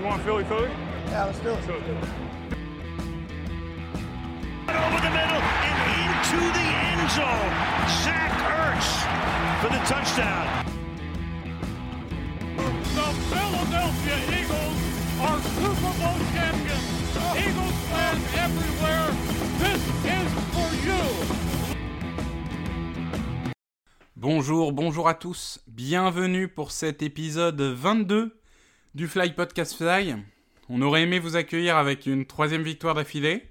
You want Philly Philly? Yeah, let's do it. Philly Philly. over the middle and into the end zone. Zach Ertz for the touchdown. The Philadelphia Eagles are Super Bowl champions. Eagles fans everywhere, this is for you. Bonjour, bonjour à tous. Bienvenue pour cet épisode 22 du Fly Podcast Fly. On aurait aimé vous accueillir avec une troisième victoire d'affilée.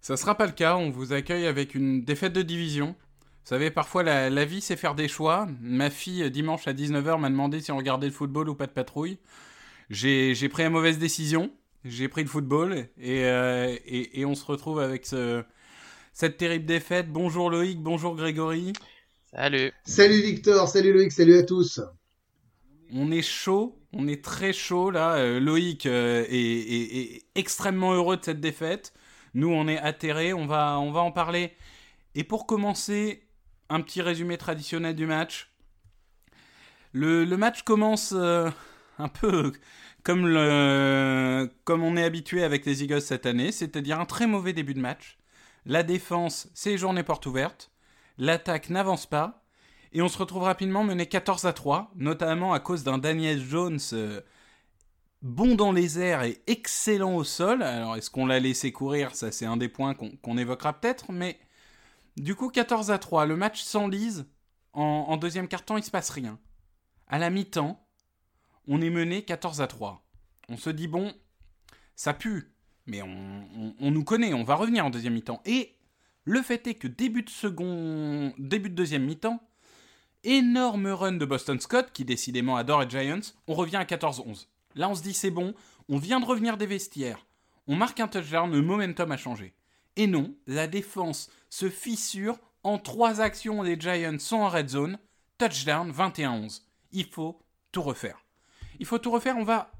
Ça sera pas le cas, on vous accueille avec une défaite de division. Vous savez, parfois la, la vie c'est faire des choix. Ma fille, dimanche à 19h, m'a demandé si on regardait le football ou pas de patrouille. J'ai j'ai pris la mauvaise décision. J'ai pris le football et, euh, et, et on se retrouve avec ce, cette terrible défaite. Bonjour Loïc, bonjour Grégory. Salut. Salut Victor, salut Loïc, salut à tous. On est chaud, on est très chaud là. Euh, Loïc euh, est, extrêmement heureux de cette défaite. Nous, on est atterrés, on va, en parler. Et pour commencer, un petit résumé traditionnel du match. Le, match commence euh, un peu comme, comme on est habitué avec les Eagles cette année, c'est-à-dire un très mauvais début de match. La défense, c'est journée porte ouverte. L'attaque n'avance pas. Et on se retrouve rapidement mené 14 à 3, notamment à cause d'un Daniel Jones euh, bon dans les airs et excellent au sol. Alors, est-ce qu'on l'a laissé courir? Ça, c'est un des points qu'on évoquera peut-être. Mais du coup, 14 à 3, le match s'enlise. En, en deuxième quart-temps, il se passe rien. À la mi-temps, on est mené 14 à 3. On se dit, bon, ça pue, mais on, on- on nous connaît, on va revenir en deuxième mi-temps. Et le fait est que début de second, début de deuxième mi-temps, énorme run de Boston Scott, qui décidément adore les Giants, on revient à 14-11. Là, on se dit c'est bon, on vient de revenir des vestiaires, on marque un touchdown, le momentum a changé. Et non, la défense se fissure, en trois actions, les Giants sont en red zone, touchdown 21-11. Il faut tout refaire. Il faut tout refaire, on va,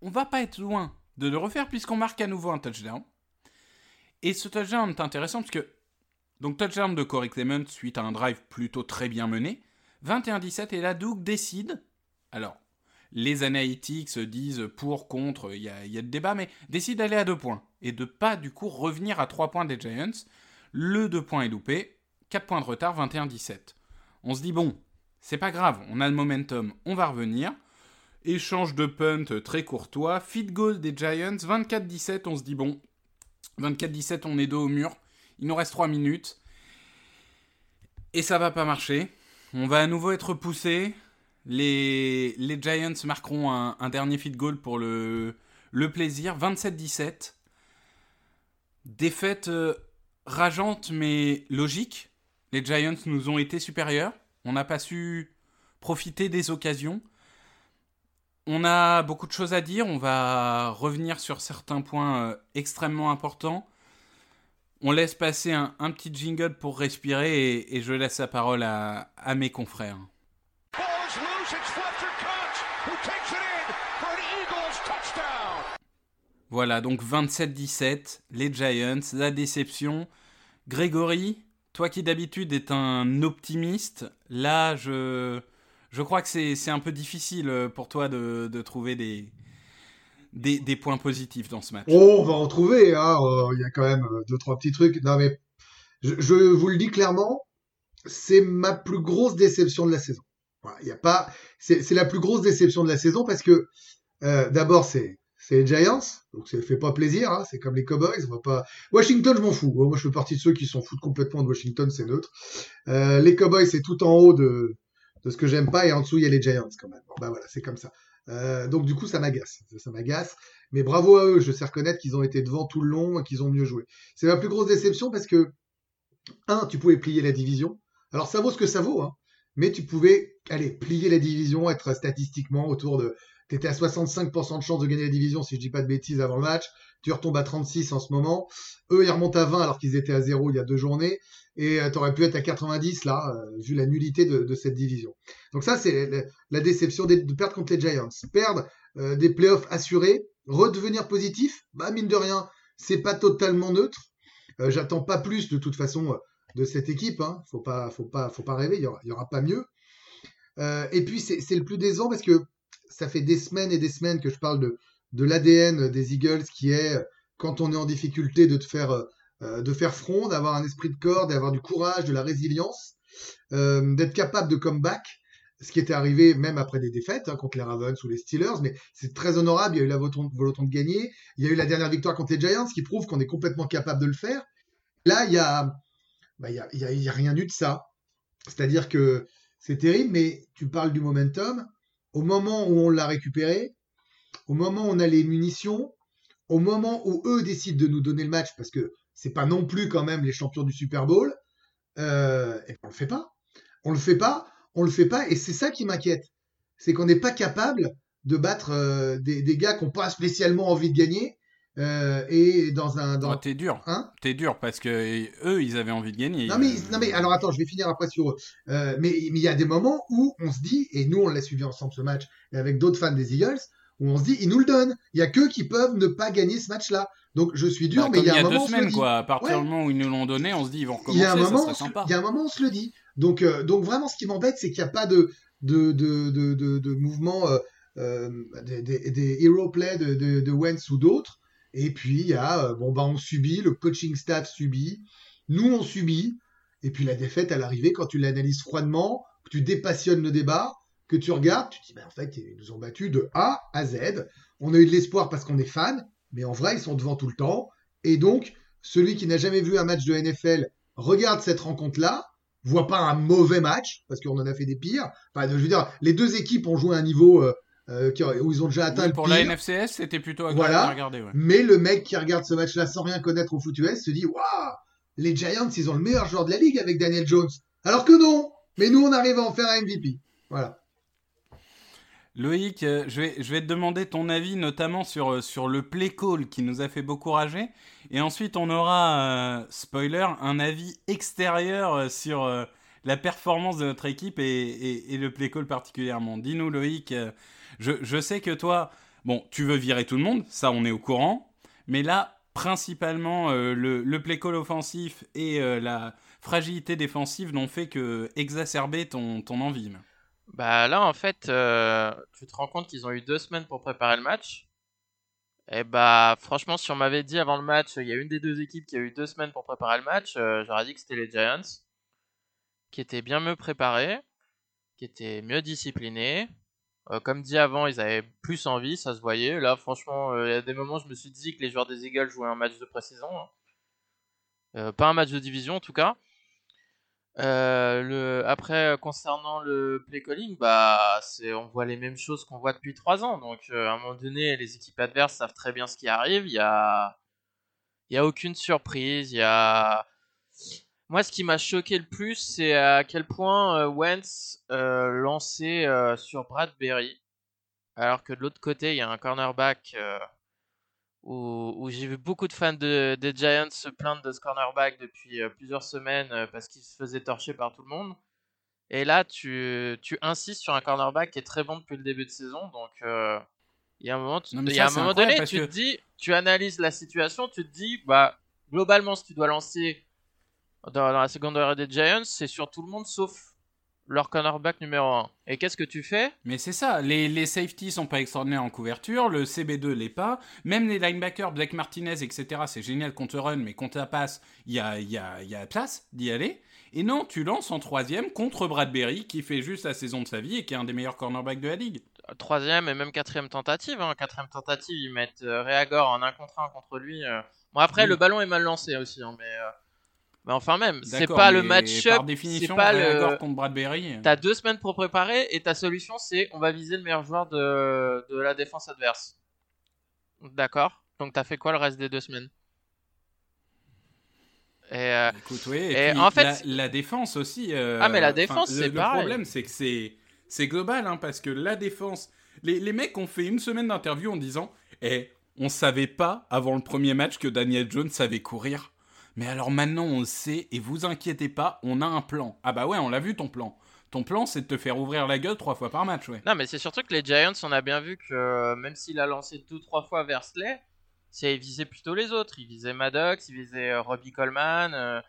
on va pas être loin de le refaire puisqu'on marque à nouveau un touchdown. Et ce touchdown est intéressant parce que donc touchdown de Corey Clement suite à un drive plutôt très bien mené. 21-17 et là Doug décide. Alors, les analytics se disent pour, contre, il y a, y a de débat, mais décide d'aller à deux points. Et de pas du coup revenir à trois points des Giants. Le deux points est loupé. 4 points de retard, 21-17. On se dit bon, c'est pas grave, on a le momentum, on va revenir. Échange de punt très courtois. Feed goal des Giants, 24-17, on se dit bon, 24-17, on est dos au mur. Il nous reste 3 minutes. Et ça va pas marcher. On va à nouveau être poussé. Les, Giants marqueront un, un dernier feed goal pour le, le plaisir. 27-17. Défaite euh, rageante mais logique. Les Giants nous ont été supérieurs. On n'a pas su profiter des occasions. On a beaucoup de choses à dire. On va revenir sur certains points euh, extrêmement importants. On laisse passer un, un petit jingle pour respirer et, et je laisse la parole à, à mes confrères. Voilà, donc 27-17, les Giants, la déception. Grégory, toi qui d'habitude est un optimiste, là je, je crois que c'est c'est un peu difficile pour toi de, de trouver des, des, points positifs dans ce match. Oh, on va en trouver, hein. euh, Il y a quand même euh, deux, trois petits trucs. Non, mais je, vous le dis clairement, c'est ma plus grosse déception de la saison. Voilà, il y a pas, c'est la plus grosse déception de la saison parce que euh, d'abord c'est les Giants, donc ça fait pas plaisir. Hein, c'est comme les Cowboys, on va pas. Washington, je m'en fous. Moi, je fais partie de ceux qui s'en foutent complètement de Washington, c'est neutre. Les Cowboys, c'est tout en haut de de ce que j'aime pas et en dessous il y a les Giants quand même. Bon, bah voilà, c'est comme ça. Euh, donc du coup, ça m'agace, ça, m'agace. Mais bravo à eux, je sais reconnaître qu'ils ont été devant tout le long et qu'ils ont mieux joué. C'est ma plus grosse déception parce que, un, tu pouvais plier la division. Alors ça vaut ce que ça vaut, hein. Mais tu pouvais, allez, plier la division, être statistiquement autour de... T'étais à 65% de chance de gagner la division, si je dis pas de bêtises, avant le match. Tu retombes à 36 en ce moment. Eux, ils remontent à 20 alors qu'ils étaient à 0 il y a deux journées. Et tu aurais pu être à 90 là, euh, vu la nullité de, cette division. Donc ça, c'est la, déception de, perdre contre les Giants. Perdre euh, des playoffs assurés, redevenir positif, bah mine de rien, c'est pas totalement neutre. Euh, J'attends pas plus de toute façon de cette équipe. Hein. Faut pas, faut pas, faut pas rêver. Il y aura, pas mieux. Euh, et puis c'est le plus décevant parce que ça fait des semaines et des semaines que je parle de de l'ADN des Eagles qui est, quand on est en difficulté, de te faire, euh, de faire front, d'avoir un esprit de corps, d'avoir du courage, de la résilience, euh, d'être capable de comeback ce qui était arrivé même après des défaites hein, contre les Ravens ou les Steelers, mais c'est très honorable. Il y a eu la volonté de gagner. Il y a eu la dernière victoire contre les Giants qui prouve qu'on est complètement capable de le faire. Là, il y a, bah, y a, a rien eu de ça. C'est-à-dire que c'est terrible, mais tu parles du momentum. Au moment où on l'a récupéré, au moment où on a les munitions, au moment où eux décident de nous donner le match, parce que c'est pas non plus quand même les champions du Super Bowl, euh, et on le fait pas. On le fait pas on le fait pas et c'est ça qui m'inquiète. C'est qu'on n'est pas capable de battre euh, des, des, gars qui n'ont pas spécialement envie de gagner. Euh, et dans un. Dans... Oh, t'es dur. Hein T'es dur parce que eux, ils avaient envie de gagner. Non mais, non mais alors attends, je vais finir après sur eux. Euh, mais il y a des moments où on se dit, et nous on l'a suivi ensemble ce match, et avec d'autres fans des Eagles, où on se dit, ils nous le donnent. Il y a que qui peuvent ne pas gagner ce match-là. Donc je suis dur, bah, mais il y a, un moment. deux semaines, dit. quoi. À partir du moment où ils nous l'ont donné, on se dit, ils vont recommencer. Il y a un moment, ça serait sympa. il y a un moment, on se le dit. Donc, euh, donc vraiment, ce qui m'embête, c'est qu'il n'y a pas de, de, de, de, de, mouvement, euh, des, des, des hero play de, de, de Wentz ou d'autres. Et puis, il y a, euh, bon, bah, on subit, le coaching staff subit, nous, on subit. Et puis, la défaite à l'arrivée, quand tu l'analyses froidement, que tu dépassionnes le débat, que tu regardes, tu te dis, bah, en fait, ils nous ont battus de A à Z. On a eu de l'espoir parce qu'on est fan, mais en vrai, ils sont devant tout le temps. Et donc, celui qui n'a jamais vu un match de NFL regarde cette rencontre-là, voit pas un mauvais match, parce qu'on en a fait des pires. Enfin, je veux dire, les deux équipes ont joué à un niveau euh, euh, qui- où ils ont déjà atteint Oui, le pour pire. la NFCS, c'était plutôt agréable Voilà. à regarder. Ouais. Mais le mec qui regarde ce match-là sans rien connaître au foot US se dit Waouh, les Giants, ils ont le meilleur joueur de la ligue avec Daniel Jones. Alors que non Mais nous, on arrive à en faire un MVP. Voilà. Loïc, euh, je vais, je vais te demander ton avis notamment sur, euh, sur le play call qui nous a fait beaucoup rager. Et ensuite, on aura, euh, spoiler, un avis extérieur sur euh, la performance de notre équipe et, et- et le play call particulièrement. Dis-nous, Loïc, je, sais que toi, bon, tu veux virer tout le monde, ça on est au courant. Mais là, principalement, euh, le, play call offensif et euh, la fragilité défensive n'ont fait que exacerber ton, envie. Bah là, en fait, euh, tu te rends compte qu'ils ont eu deux semaines pour préparer le match. Et bah, franchement, si on m'avait dit avant le match, il y a une des deux équipes qui a eu deux semaines pour préparer le match, j'aurais dit que c'était les Giants, qui étaient bien mieux préparés, qui étaient mieux disciplinés. Euh, comme dit avant, ils avaient plus envie, ça se voyait. Là, franchement, euh, il y a des moments, je me suis dit que les joueurs des Eagles jouaient un match de pré-saison. hein. Euh, pas un match de division, en tout cas. Après, concernant le play calling, bah, on voit les mêmes choses qu'on voit depuis trois ans. Donc, à un moment donné, les équipes adverses savent très bien ce qui arrive. Il y a, il y a aucune surprise. Il y a, moi, ce qui m'a choqué le plus, c'est à quel point euh, Wentz euh, lançait euh, sur Bradbury, alors que de l'autre côté, il y a un cornerback où, où j'ai vu beaucoup de fans de, des Giants se plaindre de ce cornerback depuis plusieurs semaines parce qu'il se faisait torcher par tout le monde. Et là, tu, tu insistes sur un cornerback qui est très bon depuis le début de saison. Donc, euh, il y a un moment, tu- Non, y a un moment donné, tu que- te dis, tu analyses la situation, tu te dis, bah, globalement, si tu dois lancer dans, dans la secondaire des Giants, c'est sur tout le monde sauf leur cornerback numéro 1. Et qu'est-ce que tu fais? Mais c'est ça, les, les safeties sont pas extraordinaires en couverture, le CB2 l'est pas, même les linebackers, Blake Martinez, etc., c'est génial contre run, mais contre la passe, il y a, y, a, y a place d'y aller. Et non, tu lances en troisième contre Bradbury, qui fait juste la saison de sa vie et qui est un des meilleurs cornerbacks de la ligue. troisième et même quatrième tentative. Hein. Quatrième tentative, ils mettent euh, Reagor en un contre un contre lui. euh. Bon après le ballon est mal lancé aussi, hein, mais euh, mais enfin même, c'est pas le match-up, Par c'est définition, pas le. contre Bradbury. T'as deux semaines pour préparer et ta solution c'est on va viser le meilleur joueur de, de la défense adverse. D'accord. Donc t'as fait quoi le reste des deux semaines? Et euh, Écoute, oui, et, Et puis en fait, la, défense aussi. euh, Ah, mais la défense, le- c'est Le pareil. problème, c'est que c'est c'est global, hein, parce que la défense, les, les mecs ont fait une semaine d'interview en disant, eh, on savait pas avant le premier match que Daniel Jones savait courir. Mais alors maintenant, on le sait, et vous inquiétez pas, on a un plan. Ah bah ouais, on l'a vu ton plan. Ton plan, c'est de te faire ouvrir la gueule trois fois par match, ouais. Non, mais c'est surtout que les Giants, on a bien vu que euh, même s'il a lancé deux ou trois fois Versley, c'est il visait plutôt les autres. Il visait Maddox, il visait euh, Robbie Coleman. euh,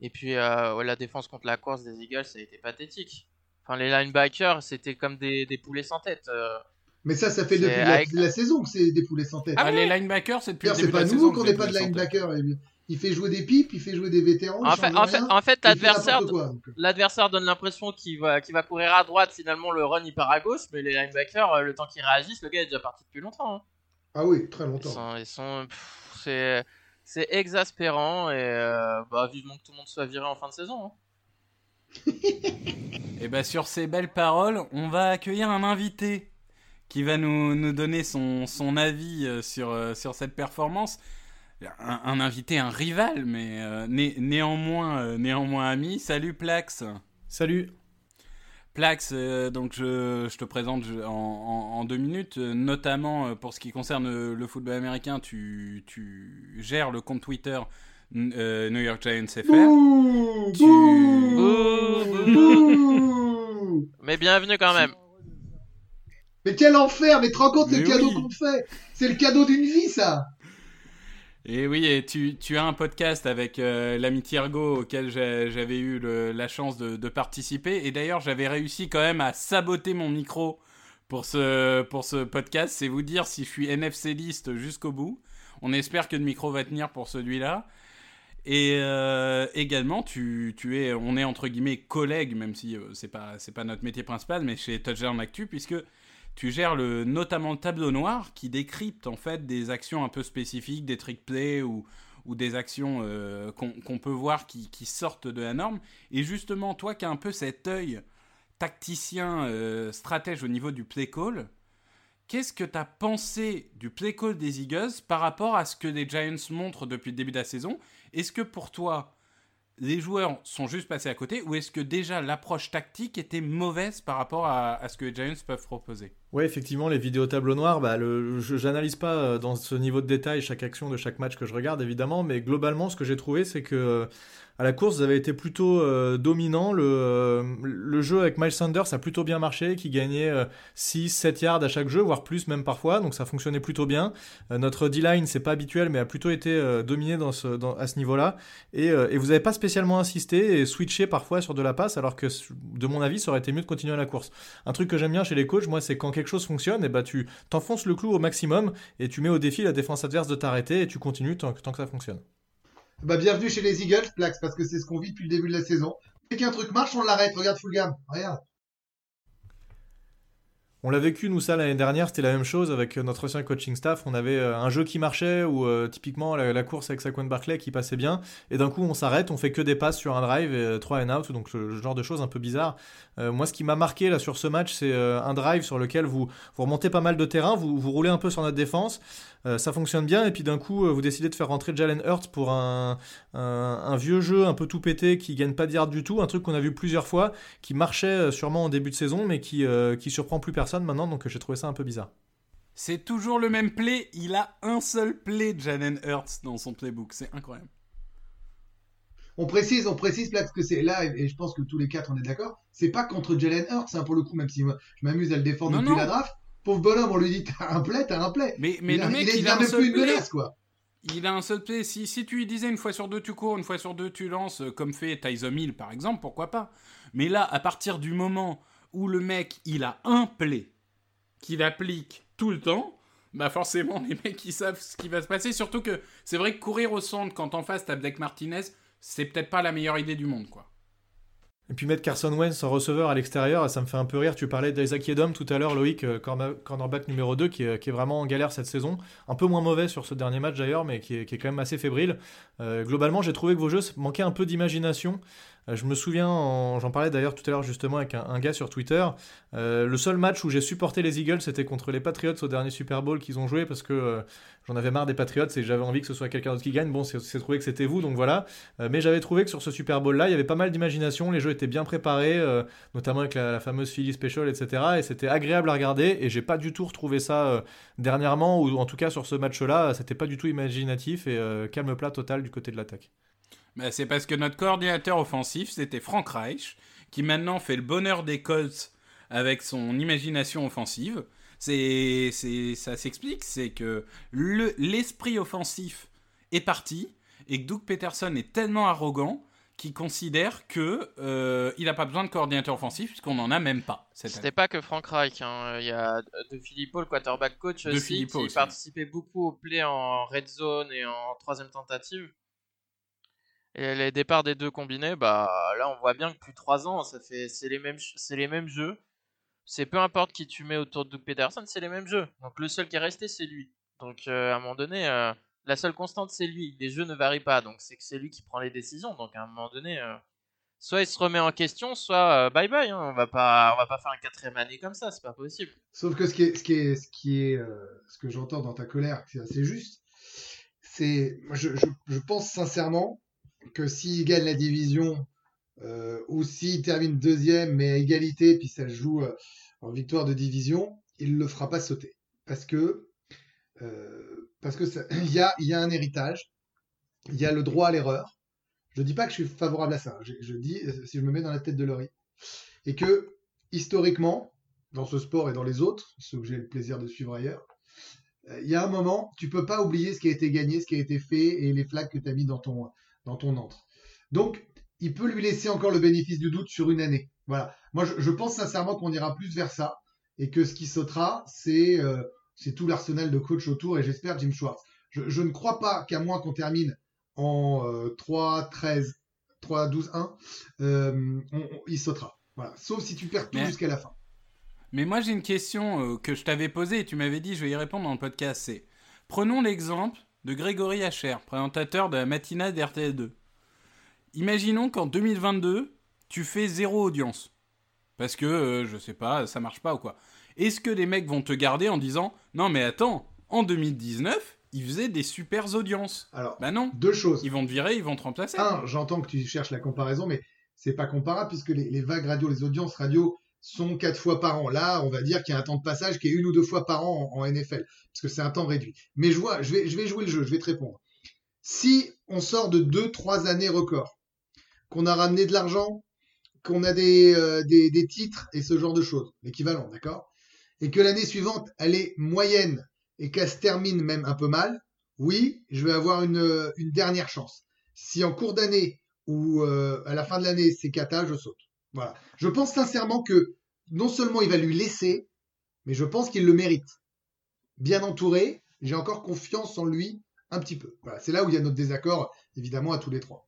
et puis euh, ouais, la défense contre la course des Eagles, ça a été pathétique. Enfin, les linebackers, c'était comme des, des poulets sans tête. euh. Mais ça, ça fait depuis la, avec- la saison que c'est des poulets sans tête. Ah, Ah les linebackers, c'est depuis le début c'est de pas nouveau saison qu'on n'ait pas de poules sont têtes. linebacker. Il- fait jouer des pipes, il fait jouer des vétérans. En fait, en fait, rien, en fait, il fait l'adversaire, donne l'impression qu'il va, courir à droite. Finalement, le run il part à gauche, mais les linebackers, euh, le temps qu'ils réagissent, le gars est déjà parti depuis longtemps. hein. Ah oui, très longtemps. ils sont, c'est, exaspérant et euh, bah, vivement que tout le monde soit viré en fin de saison. hein. Et bah sur ces belles paroles, on va accueillir un invité qui va nous, nous donner son, son avis sur, euh, sur cette performance. Un, un invité, un rival, mais euh, né- néanmoins, euh, néanmoins ami. Salut Plax. Salut. Plax, euh, donc je, je te présente je- en, en- en deux minutes, notamment pour ce qui concerne le football américain, tu, tu gères le compte Twitter euh, New York Giants FR. Bouh, Tu- bouh, bouh. Mais bienvenue quand même. Mais quel enfer Mais te rends compte le cadeau qu'on te fait C'est le cadeau d'une vie, ça Et oui, et tu, as un podcast avec euh, l'ami auquel j'avais eu la chance de, participer. Et d'ailleurs, j'avais réussi quand même à saboter mon micro pour ce, podcast. C'est vous dire si je suis NFC liste jusqu'au bout. On espère que le micro va tenir pour celui-là. Et euh, également, tu, es, on est entre guillemets collègues, même si euh, c'est pas pas notre métier principal, mais chez Touchdown Actu, puisque tu gères notamment le tableau noir qui décrypte en fait des actions un peu spécifiques, des trick plays ou, des actions euh, qu'on peut voir qui, sortent de la norme. Et justement, toi qui as un peu cet œil tacticien, euh, stratège au niveau du play call, qu'est-ce que tu as pensé du play call des Eagles par rapport à ce que les Giants montrent depuis le début de la saison? Est-ce que pour toi, les joueurs sont juste passés à côté ou est-ce que déjà l'approche tactique était mauvaise par rapport à ce que les Giants peuvent proposer? Ouais, effectivement, les vidéos tableau noir, bah, le, pas euh, dans ce niveau de détail chaque action de chaque match que je regarde, évidemment, mais globalement, ce que j'ai trouvé, c'est que euh, à la course, vous avez été plutôt euh, dominant. Le, jeu avec Miles Sanders a plutôt bien marché, qui gagnait euh, 6, 7 yards à chaque jeu, voire plus même parfois, donc ça fonctionnait plutôt bien. Notre D-line, c'est pas habituel, mais a plutôt été dominé à ce niveau-là. Et, vous n'avez pas spécialement insisté et switché parfois sur de la passe, alors que, de mon avis, ça aurait été mieux de continuer la course. Un truc que j'aime bien chez les coachs, moi, c'est quand quelque chose fonctionne, et bah tu t'enfonces le clou au maximum et tu mets au défi la défense adverse de t'arrêter et tu continues tant, que- tant que ça fonctionne. Bah bienvenue chez les Eagles, Plax, parce que c'est ce qu'on vit depuis le début de la saison. Dès qu'un truc marche, on l'arrête. Regarde full gamme. Regarde. On l'a vécu, nous, ça, l'année dernière, c'était la même chose avec euh, notre ancien coaching staff. On avait euh, un jeu qui marchait, ou euh, typiquement la, course avec Saquon Barclay qui passait bien, et d'un coup, on s'arrête, on fait que des passes sur un drive, et 3 and out, donc le, genre de choses un peu bizarres. Euh, moi, ce qui m'a marqué là sur ce match, c'est un drive sur lequel vous, vous remontez pas mal de terrain, vous, vous roulez un peu sur notre défense, ça fonctionne bien, et puis d'un coup, vous décidez de faire rentrer Jalen Hurts pour un, un, un vieux jeu un peu tout pété qui gagne pas de yards du tout, un truc qu'on a vu plusieurs fois, qui marchait sûrement en début de saison, mais qui, qui surprend plus personne maintenant, donc j'ai trouvé ça un peu bizarre. C'est toujours le même play. Il a un seul play Jalen Hurts dans son playbook. C'est incroyable. On précise, on précise Plax que c'est là, et je pense que tous les quatre on est d'accord. C'est pas contre Jalen Hurts, hein, pour le coup, même si moi, je m'amuse à le défendre Non, depuis non. la draft. Pauvre bonhomme, on lui dit t'as un play, t'as un play. Mais, mais il le a, mec, il, est- il, il a a un seul plus une play. menace, quoi. Il a un seul play. Si, si tu lui disais une fois sur deux tu cours, une fois sur deux tu lances, euh, comme fait Tyson Hill par exemple, pourquoi pas Mais là, à partir du moment où le mec, il a un play qu'il applique tout le temps, bah forcément les mecs ils savent ce qui va se passer. Surtout que c'est vrai que courir au centre quand en face t'as Blake Martinez, c'est peut-être pas la meilleure idée du monde quoi. Et puis mettre Carson Wentz en receveur à l'extérieur, ça me fait un peu rire. Tu parlais d'Isaac Edom tout à l'heure, Loïc, euh, corner- cornerback numéro 2, qui est, vraiment en galère cette saison. Un peu moins mauvais sur ce dernier match d'ailleurs, mais qui est, qui est quand même assez fébrile. Euh, globalement, j'ai trouvé que vos jeux manquaient un peu d'imagination. Euh, je me souviens, en- j'en parlais d'ailleurs tout à l'heure justement avec un, gars sur Twitter. euh, le seul match où j'ai supporté les Eagles, c'était contre les Patriots au dernier Super Bowl qu'ils ont joué parce que euh, j'en avais marre des Patriots et j'avais envie que ce soit quelqu'un d'autre qui gagne. Bon, c'est trouvé que c'était vous, donc voilà. Mais j'avais trouvé que sur ce Super Bowl-là, il y avait pas mal d'imagination, les jeux étaient bien préparés, notamment avec la, la fameuse Philly Special, etc. Et c'était agréable à regarder, et j'ai pas du tout retrouvé ça dernièrement, ou en tout cas sur ce match-là, c'était pas du tout imaginatif, et calme plat total du côté de l'attaque. Bah, c'est parce que notre coordinateur offensif, c'était Frank Reich, qui maintenant fait le bonheur des Colts avec son imagination offensive. C'est, c'est, ça s'explique, c'est que le, l'esprit offensif est parti et que Doug Peterson est tellement arrogant qui considère que euh, il n'a pas besoin de coordinateur offensif puisqu'on n'en a même pas. cette année. C'était pas que Frank Reich. hein. Il y a De Filippo, le quarterback coach De aussi, Filippo qui aussi. participait beaucoup au play en red zone et en troisième tentative. Et les départs des deux combinés, bah là on voit bien que depuis trois ans, ça fait c'est les mêmes c'est les mêmes jeux. C'est peu importe qui tu mets autour de Doug Peterson, c'est les mêmes jeux. Donc le seul qui est resté, c'est lui. Donc euh, à un moment donné, euh, la seule constante, c'est lui. Les jeux ne varient pas, donc c'est que c'est lui qui prend les décisions. Donc à un moment donné, euh, soit il se remet en question, soit bye bye. hein. On va pas, on va pas faire un quatrième année comme ça, c'est pas possible. Sauf que ce qui est, ce qui est, ce qui est, ce que j'entends dans ta colère, c'est assez juste. C'est, je, je pense sincèrement que s'il gagne la division euh, ou s'il termine deuxième mais à égalité puis ça joue euh, en victoire de division, il le fera pas sauter parce que euh, parce il y a, y a un héritage, il y a le droit à l'erreur. Je dis pas que je suis favorable à ça. Je, dis euh, si je me mets dans la tête de Laurie et que historiquement dans ce sport et dans les autres, ceux que j'ai le plaisir de suivre ailleurs, il y a un moment, tu peux pas oublier ce qui a été gagné, ce qui a été fait et les flags que tu as mis dans ton, dans ton antre. Donc, il peut lui laisser encore le bénéfice du doute sur une année. Voilà. Moi, je, je pense sincèrement qu'on ira plus vers ça et que ce qui sautera, c'est euh, tout l'arsenal de coach autour et j'espère Jim Schwartz. Je, je ne crois pas qu'à moins qu'on termine en euh, 3, 13, 3, 12, 1, euh, on- on- il sautera. Voilà. Sauf si tu perds tout Mais- jusqu'à la fin. Mais moi j'ai une question euh, que je t'avais posée et tu m'avais dit je vais y répondre dans le podcast. C'est prenons l'exemple de Grégory Hacher, présentateur de la matinale d'RTL2. Imaginons qu'en 2022 tu fais zéro audience parce que euh, je sais pas ça marche pas ou quoi. Est-ce que les mecs vont te garder en disant non mais attends en 2019 ils faisaient des supers audiences. Alors, Bah non, deux choses. ils vont te virer, ils vont te remplacer. Un, j'entends que tu cherches la comparaison, mais c'est pas comparable puisque les, les vagues radio, les audiences radio sont quatre fois par an. Là, on va dire qu'il y a un temps de passage qui est une ou deux fois par an en, NFL, parce que c'est un temps réduit. Mais je vois, je vais, jouer le jeu, je vais te répondre. Si on sort de deux, trois années records, qu'on a ramené de l'argent, qu'on a des, euh, titres et ce genre de choses, l'équivalent, d'accord? Et que l'année suivante, elle est moyenne et qu'elle se termine même un peu mal, oui, je vais avoir une, une dernière chance. Si en cours d'année ou euh, à la fin de l'année c'est cata, je saute. Voilà. Je pense sincèrement que non seulement il va lui laisser, mais je pense qu'il le mérite. Bien entouré, j'ai encore confiance en lui un petit peu. Voilà. C'est là où il y a notre désaccord, évidemment, à tous les trois.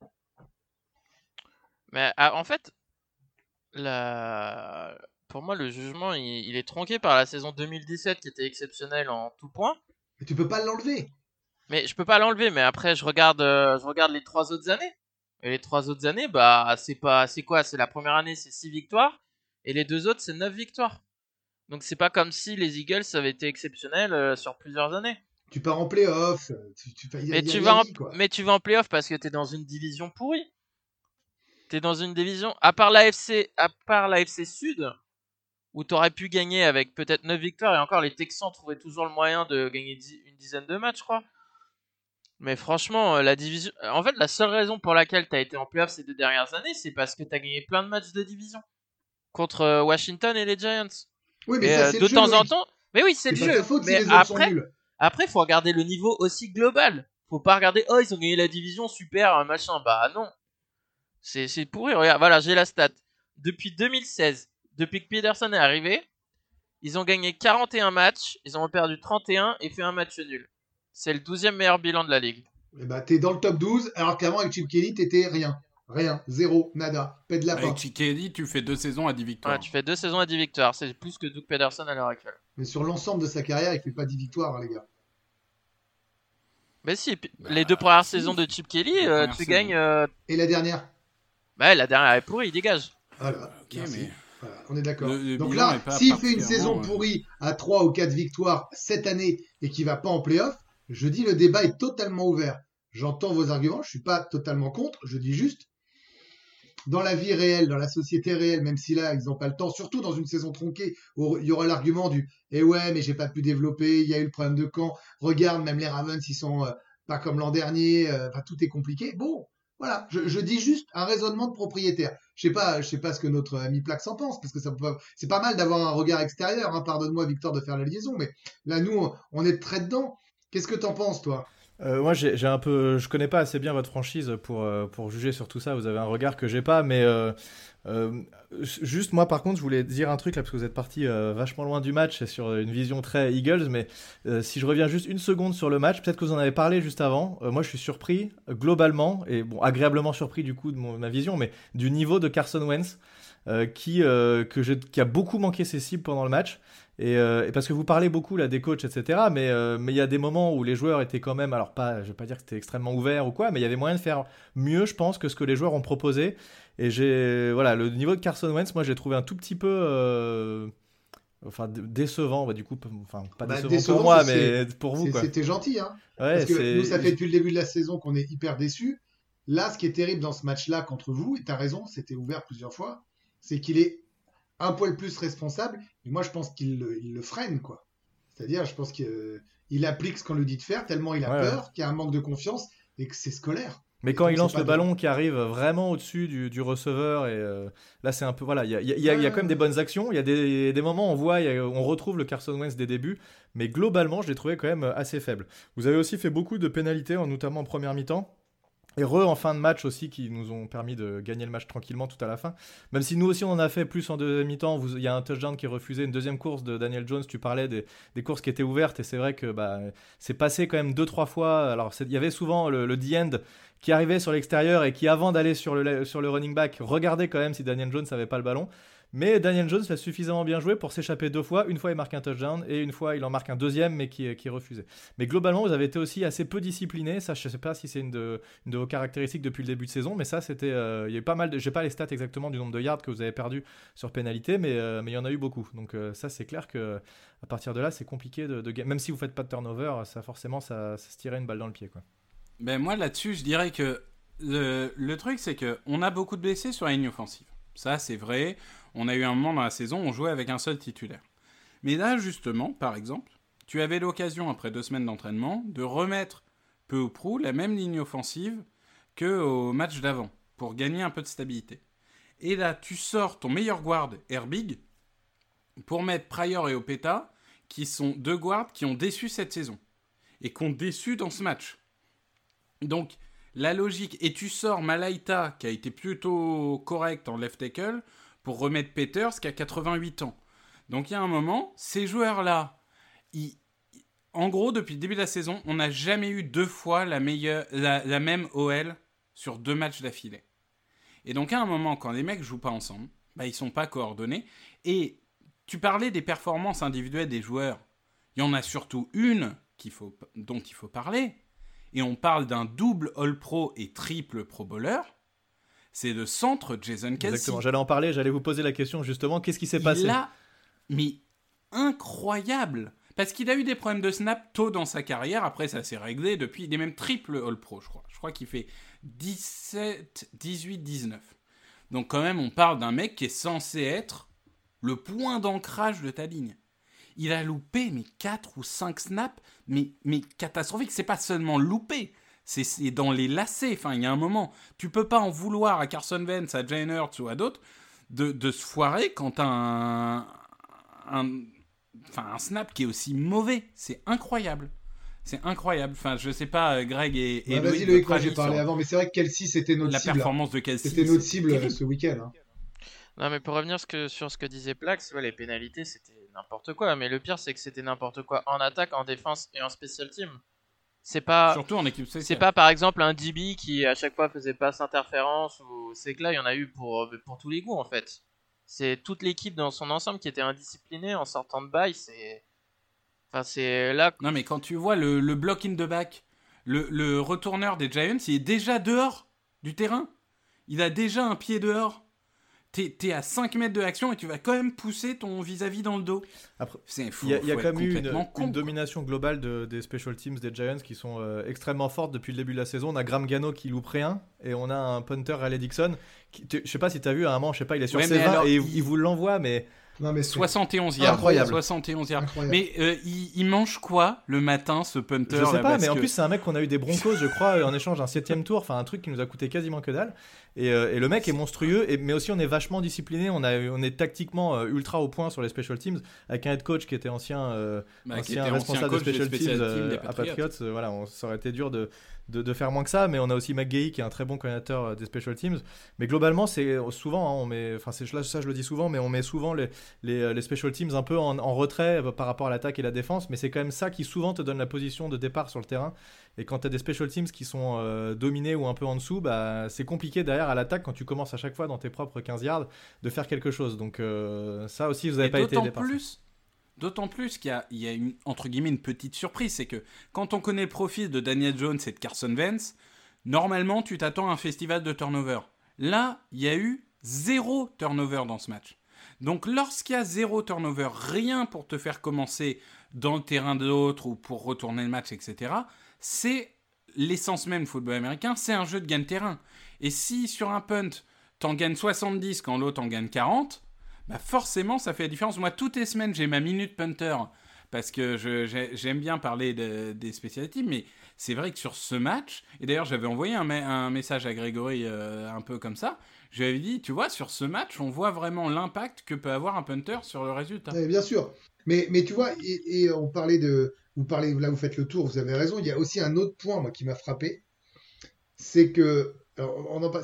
Mais ah, en fait, la... pour moi, le jugement, il, il est tronqué par la saison 2017 qui était exceptionnelle en tout point. Mais tu peux pas l'enlever. Mais je peux pas l'enlever. Mais après, je regarde, euh, je regarde les trois autres années. Et les trois autres années, bah, c'est pas, c'est quoi? C'est la première année, c'est 6 victoires. Et les deux autres, c'est 9 victoires. Donc c'est pas comme si les Eagles avaient été exceptionnels euh, sur plusieurs années. Tu pars en playoff. Tu, tu, a- Mais tu, la vas en, vie, quoi. mais tu vas en playoff parce que t'es dans une division pourrie. T'es dans une division, à part l'AFC, à part l'AFC Sud, où t'aurais pu gagner avec peut-être 9 victoires, et encore les Texans trouvaient toujours le moyen de gagner une dizaine de matchs, je crois. Mais franchement, euh, la division, en fait, la seule raison pour laquelle t'as été en playoff ces deux dernières années, c'est parce que t'as gagné plein de matchs de division contre euh, Washington et les Giants. Oui, mais Et ça, euh, c'est de le jeu, temps en temps, mais oui, c'est le C'est jeu. faute mais après, après, faut regarder le niveau aussi global. Faut pas regarder, oh, ils ont gagné la division, super, euh, machin. Bah non. C'est, c'est pourri. Regarde, voilà, j'ai la stat. Depuis 2016, depuis que Peterson est arrivé, ils ont gagné 41 matchs, ils ont perdu 31 et fait un match nul. C'est le 12e meilleur bilan de la ligue. Eh ben, t'es dans le top 12, alors qu'avant, avec Chip Kelly, t'étais rien. Rien. Zéro. Nada. Pète de la Avec fin. Chikedi, tu fais deux saisons à 10 victoires. Ouais, tu fais deux saisons à 10 victoires. C'est plus que Doug Peterson à l'heure actuelle. Mais sur l'ensemble de sa carrière, il fait pas 10 victoires, hein, les gars. Mais si, Bah, les deux premières si. saisons de Chip Kelly, euh, tu saison. gagnes. euh, Et la dernière? Bah, la dernière est pourrie, il dégage. Voilà. Ok, Merci. mais Voilà, on est d'accord. Donc là, s'il fait une saison euh, pourrie à 3 ou 4 victoires cette année et qu'il va pas en playoff, je dis le débat est totalement ouvert. J'entends vos arguments, je suis pas totalement contre, je dis juste dans la vie réelle, dans la société réelle, même si là ils n'ont pas le temps, surtout dans une saison tronquée, où il y aura l'argument du eh ouais mais j'ai pas pu développer, il y a eu le problème de camp, regarde même les Ravens ils sont euh, pas comme l'an dernier, euh, tout est compliqué. Bon, voilà, je, dis juste un raisonnement de propriétaire. Je sais pas, je sais pas ce que notre ami Plaque s'en pense, parce que c'est pas mal d'avoir un regard extérieur. Hein, Pardonne-moi Victor de faire la liaison, mais là nous on est très dedans. Qu'est-ce que t'en penses toi? Euh, moi, j'ai un peu, je connais pas assez bien votre franchise pour, euh, pour juger sur tout ça. Vous avez un regard que j'ai pas, mais euh, juste moi, par contre, je voulais dire un truc là parce que vous êtes parti vachement loin du match et sur une vision très Eagles. Mais si je reviens juste une seconde sur le match, peut-être que vous en avez parlé juste avant. Moi, je suis surpris globalement et bon, agréablement surpris du coup de ma vision, mais du niveau de Carson Wentz. qui, que j'ai- qui a beaucoup manqué ses cibles pendant le match. Et, euh, et parce que vous parlez beaucoup là des coachs, etc. Mais euh, mais il y a des moments où les joueurs étaient quand même, alors pas, je vais pas dire que c'était extrêmement ouvert ou quoi, mais il y avait moyen de faire mieux, je pense, que ce que les joueurs ont proposé. Et j'ai, voilà, le niveau de Carson Wentz, moi j'ai trouvé un tout petit peu, euh, enfin dé- décevant, bah, du coup, enfin pas Bah, décevant, décevant, pour moi, mais pour vous. C'était gentil, hein. Ouais, Parce que nous, ça fait depuis le début de la saison qu'on est hyper déçus. Là, ce qui est terrible dans ce match-là contre vous, et tu as raison, c'était ouvert plusieurs fois, c'est qu'il est un poil plus responsable. Mais moi, je pense qu'il le, il le freine, quoi. C'est-à-dire, je pense qu'il applique ce qu'on lui dit de faire, tellement il a Ouais, peur, qu'il y a un manque de confiance et que c'est scolaire. Mais Et quand il lance le de- ballon qui arrive vraiment au-dessus du, du receveur, et euh, là c'est un peu. Voilà, il y a, il y a- il y a- il y a quand même des bonnes actions. Il y a des, des moments, on voit, on retrouve le Carson Wentz des débuts, mais globalement, je l'ai trouvé quand même assez faible. Vous avez aussi fait beaucoup de pénalités, en- notamment en première mi-temps. Et en fin de match aussi, qui nous ont permis de gagner le match tranquillement tout à la fin. Même si nous aussi on en a fait plus en deuxième mi-temps, il y a un touchdown qui est refusé, une deuxième course de Daniel Jones, tu parlais des, courses qui étaient ouvertes, et c'est vrai que bah, c'est passé quand même deux, trois fois. Alors il y avait souvent le, le The End qui arrivait sur l'extérieur et qui, avant d'aller sur le, sur le running back, regardait quand même si Daniel Jones n'avait pas le ballon. Mais Daniel Jones l'a suffisamment bien joué pour s'échapper deux fois. Une fois, il marque un touchdown et une fois, il en marque un deuxième, mais qui, est- qui est refusé. Mais globalement, vous avez été aussi assez peu discipliné. Ça, je sais pas si c'est une de, vos caractéristiques depuis le début de saison, mais ça, c'était. euh, il y a eu pas mal de. J'ai pas les stats exactement du nombre de yards que vous avez perdu sur pénalité, mais euh, il y en a eu beaucoup. Donc, euh, ça, c'est clair que à partir de là, c'est compliqué de, de Même si vous faites pas de turnover, ça, forcément, ça, se tirait une balle dans le pied, quoi. Ben moi là-dessus, je dirais que le, le truc c'est que on a beaucoup de blessés sur la ligne offensive. Ça c'est vrai. On a eu un moment dans la saison où on jouait avec un seul titulaire. Mais là justement, par exemple, tu avais l'occasion après deux semaines d'entraînement de remettre peu ou prou la même ligne offensive que au match d'avant pour gagner un peu de stabilité. Et là, tu sors ton meilleur guard Herbig pour mettre Pryor et Opeta qui sont deux guards qui ont déçu cette saison et qui ont déçu dans ce match. Donc, la logique, et tu sors Malaita, qui a été plutôt correct en left tackle, pour remettre Peters, qui a 88 ans. Donc, il y a un moment, ces joueurs-là, en gros, depuis le début de la saison, on n'a jamais eu deux fois la, meilleure, la, même OL sur deux matchs d'affilée. Et donc, à un moment, quand les mecs jouent pas ensemble, bah, ils sont pas coordonnés. Et tu parlais des performances individuelles des joueurs. Il y en a surtout une dont il faut parler, et on parle d'un double All-Pro et triple Pro Bowler, c'est le centre Jason Kelsey. Exactement. J'allais en parler, j'allais vous poser la question justement. Qu'est-ce qui s'est passé a, mais incroyable, parce qu'il a eu des problèmes de snap tôt dans sa carrière. Après, ça s'est réglé depuis. Il est même triple All-Pro, je crois. Je crois qu'il fait 17, 18, 19. Donc quand même, on parle d'un mec qui est censé être le point d'ancrage de ta ligne. Il a loupé mais 4 ou 5 snaps, mais, mais catastrophique. C'est pas seulement loupé, c'est dans les lacets. Enfin, il y a un moment, tu peux pas en vouloir à Carson Wentz, à Jane Hurts ou à d'autres de, de se foirer quand t'as un, un, enfin, un snap qui est aussi mauvais. C'est incroyable. C'est incroyable. Enfin, je sais pas, euh, Greg et, et Bah, Vas-y, Loïc, moi j'ai parlé avant, mais c'est vrai que Kelsey, c'était notre la cible. hein. performance de Kelsey. C'était notre cible euh, terrible. ce week-end. hein. Non, mais pour revenir ce que- sur ce que disait Plax, ouais, les pénalités, c'était n'importe quoi. Mais le pire, c'est que c'était n'importe quoi en attaque, en défense et en special team. C'est pas, Surtout en équipe c'est pas par exemple un DB qui à chaque fois faisait passe interférence ou c'est que là, il y en a eu pour, pour tous les goûts en fait. C'est toute l'équipe dans son ensemble qui était indisciplinée en sortant de bail. C'est, enfin, c'est là. Non, mais quand tu vois le, le block in the back, le, le retourneur des Giants, il est déjà dehors du terrain. Il a déjà un pied dehors. T'es à 5 mètres de l'action et tu vas quand même pousser ton vis-à-vis dans le dos. Après, C'est fou. Il y a, y a quand même eu une, domination globale de- des special teams des Giants qui sont euh, extrêmement fortes depuis le début de la saison. On a Graham Gano qui loupe rien et on a un punter Riley Dixon. Qui, tu- je sais pas si tu as vu à un moment, je sais pas, il est sur Ouais, ses mais 20 alors, et il, vous l'envoie, mais Non, mais c'est 71 yards. Incroyable. 71 yards. incroyable. Mais euh, il, il mange quoi le matin, ce punter Je sais là, pas, mais en plus c'est un mec qu'on a eu des Broncos, je crois, en échange d'un septième tour, enfin un truc qui nous a coûté quasiment que dalle. Et, euh, et le mec est monstrueux, et, mais aussi on est vachement discipliné, on, a, on est tactiquement euh, ultra au point sur les special teams, avec un head coach qui était ancien, euh, bah, qui ancien était responsable special des teams special euh, des à Patriots. Euh, voilà, on, ça aurait été dur de, de, de faire moins que ça, mais on a aussi McGahey qui est un très bon coordinateur des special teams. Mais globalement, c'est souvent, hein, on met, enfin c'est ça je le dis souvent, mais on met souvent les, les, les special teams un peu en, en retrait par rapport à l'attaque et la défense, mais c'est quand même ça qui souvent te donne la position de départ sur le terrain. Et quand tu as des special teams qui sont euh, dominés ou un peu en dessous, bah, c'est compliqué derrière à l'attaque quand tu commences à chaque fois dans tes propres 15 yards de faire quelque chose. Donc euh, ça aussi, vous n'avez pas été aidé plus, d'autant plus qu'il y a, il y a une, entre guillemets une petite surprise, c'est que quand on connaît le profil de Daniel Jones et de Carson Wentz, normalement tu t'attends à un festival de turnover. Là, il y a eu zéro turnover dans ce match. Donc lorsqu'il y a zéro turnover, rien pour te faire commencer dans le terrain de l'autre ou pour retourner le match, etc., c'est l'essence même du football américain, c'est un jeu de gagne-terrain. Et si sur un punt, t'en gagnes 70 quand l'autre en gagne 40, bah forcément ça fait la différence. Moi, toutes les semaines, j'ai ma minute punter parce que j'aime bien parler de- des spécialités, mais c'est vrai que sur ce match, et d'ailleurs j'avais envoyé un, me- un message à Grégory euh, un peu comme ça, je lui avais dit, tu vois, sur ce match, on voit vraiment l'impact que peut avoir un punter sur le résultat. Bien sûr. Mais, mais tu vois, et on parlait de. Vous parlez, là, vous faites le tour, vous avez raison. Il y a aussi un autre point, moi, qui m'a frappé. C'est que.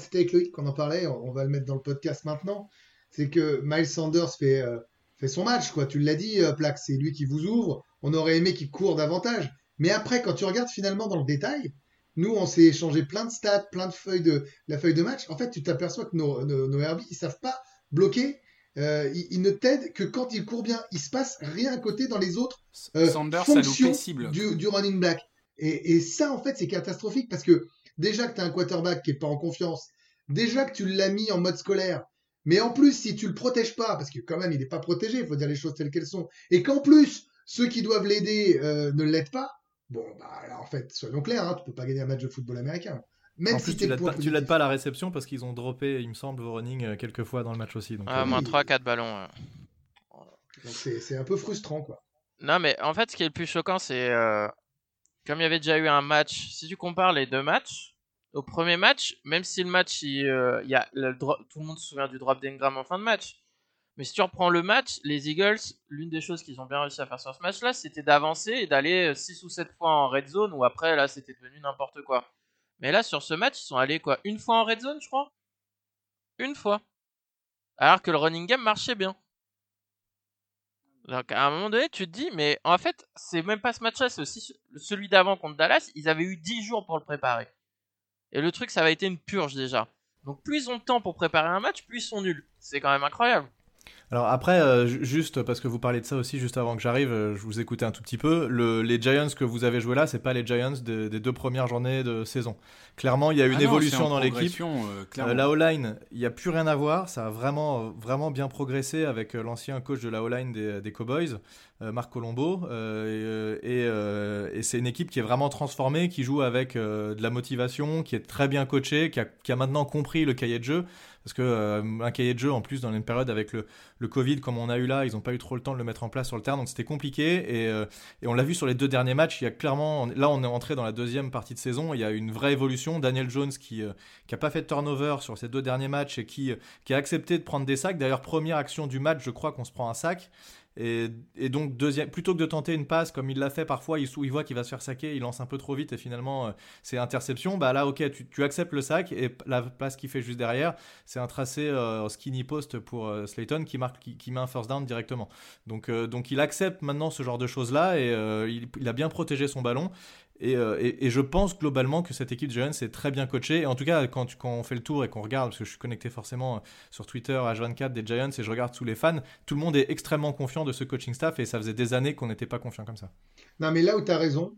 C'était avec Loïc qu'on en parlait, on, va le mettre dans le podcast maintenant. C'est que Miles Sanders fait, euh, fait son match, quoi. Tu l'as dit, euh, Plaque, c'est lui qui vous ouvre. On aurait aimé qu'il court davantage. Mais après, quand tu regardes finalement dans le détail, nous, on s'est échangé plein de stats, plein de feuilles de la feuille de match. En fait, tu t'aperçois que nos, nos, nos RB, ils savent pas bloquer. Euh, ils ne t'aident que quand ils courent bien. Il se passe rien à côté dans les autres euh, Sanders fonctions cible. du, du running back. Et, et ça, en fait, c'est catastrophique parce que déjà que tu as un quarterback qui est pas en confiance, déjà que tu l'as mis en mode scolaire, mais en plus, si tu le protèges pas, parce que quand même, il n'est pas protégé, il faut dire les choses telles qu'elles sont, et qu'en plus, ceux qui doivent l'aider euh, ne l'aident pas, bon, bah, alors, en fait, soyons clairs, hein, tu peux pas gagner un match de football américain. Même en si plus, t'es tu l'aides pas, tu à la réception parce qu'ils ont droppé, il me semble, vos running euh, quelques fois dans le match aussi. Donc, Ah, euh, moins oui. 3-4 ballons. c'est un peu frustrant, quoi. Non, mais en fait, ce qui est le plus choquant, c'est euh, comme il y avait déjà eu un match. Si tu compares les deux matchs, au premier match, même si le match, il, euh, il y a le tout le monde se souvient du drop d'Ingram en fin de match. Mais si tu reprends le match, les Eagles, l'une des choses qu'ils ont bien réussi à faire sur ce match-là, c'était d'avancer et d'aller 6 ou 7 fois en red zone, ou après, là, c'était devenu n'importe quoi. Mais là, sur ce match, ils sont allés quoi Une fois en red zone, je crois Une fois. Alors que le running game marchait bien. Donc à un moment donné, tu te dis, mais en fait, c'est même pas ce match-là, c'est celui d'avant contre Dallas. Ils avaient eu 10 jours pour le préparer. Et le truc, ça va été une purge déjà. Donc plus ils ont de temps pour préparer un match, plus ils sont nuls. C'est quand même incroyable. Alors après, euh, ju- juste parce que vous parlez de ça aussi, juste avant que j'arrive, euh, je vous écoutais un tout petit peu. Le- les Giants que vous avez joué là, c'est pas les Giants de- des deux premières journées de saison. Clairement, il y a une Ah non, évolution dans l'équipe. euh. Euh, la O-line, il n'y a plus rien à voir. Ça a vraiment, vraiment bien progressé avec l'ancien coach de la O-line des, des Cowboys, Marc Colombo. Euh, et euh, et c'est une équipe qui est vraiment transformée, qui joue avec euh, de la motivation, qui est très bien coachée, qui a, qui a maintenant compris le cahier de jeu. Parce que euh, un cahier de jeu, en plus, dans une période avec le, le Covid comme on a eu là, ils n'ont pas eu trop le temps de le mettre en place sur le terrain, donc c'était compliqué. Et, euh, et on l'a vu sur les deux derniers matchs, il y a clairement, là on est entré dans la deuxième partie de saison, il y a une vraie évolution. Daniel Jones qui euh, qui a pas fait de turnover sur ces deux derniers matchs et qui, euh, qui a accepté de prendre des sacs. D'ailleurs, première action du match, je crois qu'on se prend un sac. Et, et donc, deuxième, plutôt que de tenter une passe comme il l'a fait parfois, il, voit qu'il va se faire saquer, il lance un peu trop vite et finalement euh, c'est interception. Bah là, ok, tu, acceptes le sac et la passe qu'il fait juste derrière, c'est un tracé euh, skinny post pour euh, Slayton qui, marque, qui, met un first down directement. Donc, euh, donc il accepte maintenant ce genre de choses-là et euh, il, il a bien protégé son ballon. Et, euh, et- je pense globalement que cette équipe de Giants est très bien coachée. En tout cas, quand, on fait le tour et qu'on regarde, parce que je suis connecté forcément euh, sur Twitter à 24 des Giants et je regarde tous les fans, tout le monde est extrêmement confiant de ce coaching staff et ça faisait des années qu'on n'était pas confiant comme ça. Non, mais là où tu as raison,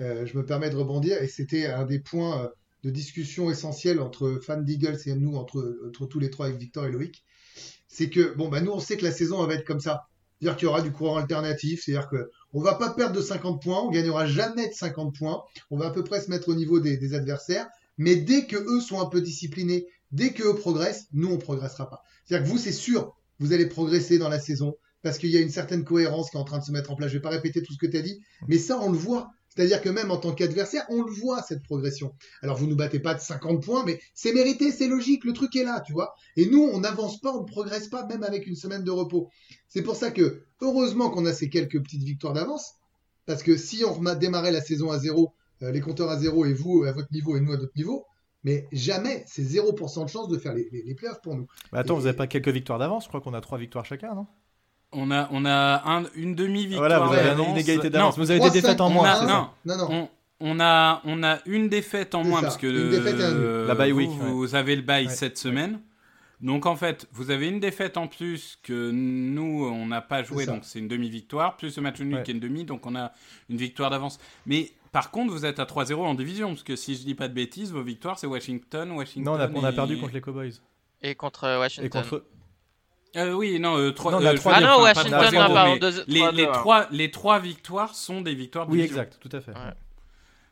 euh, je me permets de rebondir, et c'était un des points de discussion essentiels entre fans d'Eagles et nous, entre, entre tous les trois avec Victor et Loïc, c'est que, bon, bah, nous, on sait que la saison va être comme ça. C'est-à-dire qu'il y aura du courant alternatif, c'est-à-dire que on va pas perdre de 50 points, on gagnera jamais de 50 points, on va à peu près se mettre au niveau des, adversaires, mais dès que eux sont un peu disciplinés, dès que eux progressent, nous, on progressera pas. C'est-à-dire que vous, c'est sûr, vous allez progresser dans la saison parce qu'il y a une certaine cohérence qui est en train de se mettre en place. Je vais pas répéter tout ce que tu as dit, mais ça, on le voit. C'est-à-dire que même en tant qu'adversaire, on le voit, cette progression. Alors, vous nous battez pas de 50 points, mais c'est mérité, c'est logique, le truc est là, tu vois. Et nous, on n'avance pas, on ne progresse pas, même avec une semaine de repos. C'est pour ça que, heureusement qu'on a ces quelques petites victoires d'avance, parce que si on démarrait la saison à zéro, euh, les compteurs à zéro et vous à votre niveau et nous à notre niveau, mais jamais, c'est 0% de chance de faire les, les, les playoffs pour nous. Bah attends, Et- vous n'avez pas quelques victoires d'avance Je crois qu'on a trois victoires chacun, non? On a, on a un- une demi-victoire. Voilà, vous avez d'avance. une égalité Non, d'avance. Vous avez des défaites en on moins. non. Non, non. On, on a, on a une défaite en moins ça, parce que euh, La bye vous, week, vous avez le bye Ouais. cette semaine. Donc en fait, vous avez une défaite en plus que nous, on n'a pas joué, donc c'est une demi-victoire, plus le match nul Ouais. qui est une demi, donc on a une victoire d'avance. Mais par contre, vous êtes à 3-0 en division, parce que si je dis pas de bêtises, vos victoires, c'est Washington, Washington. Non, on a, on a et- perdu contre les Cowboys. Et contre euh, Et Washington. contre Euh, oui, non, euh, trois, Non, euh, trois Ah non, pas Washington, 3-0, non, pardon, mais deux- les, 3-2, les trois, les trois victoires sont des victoires Oui, exact, tout à fait. Ouais.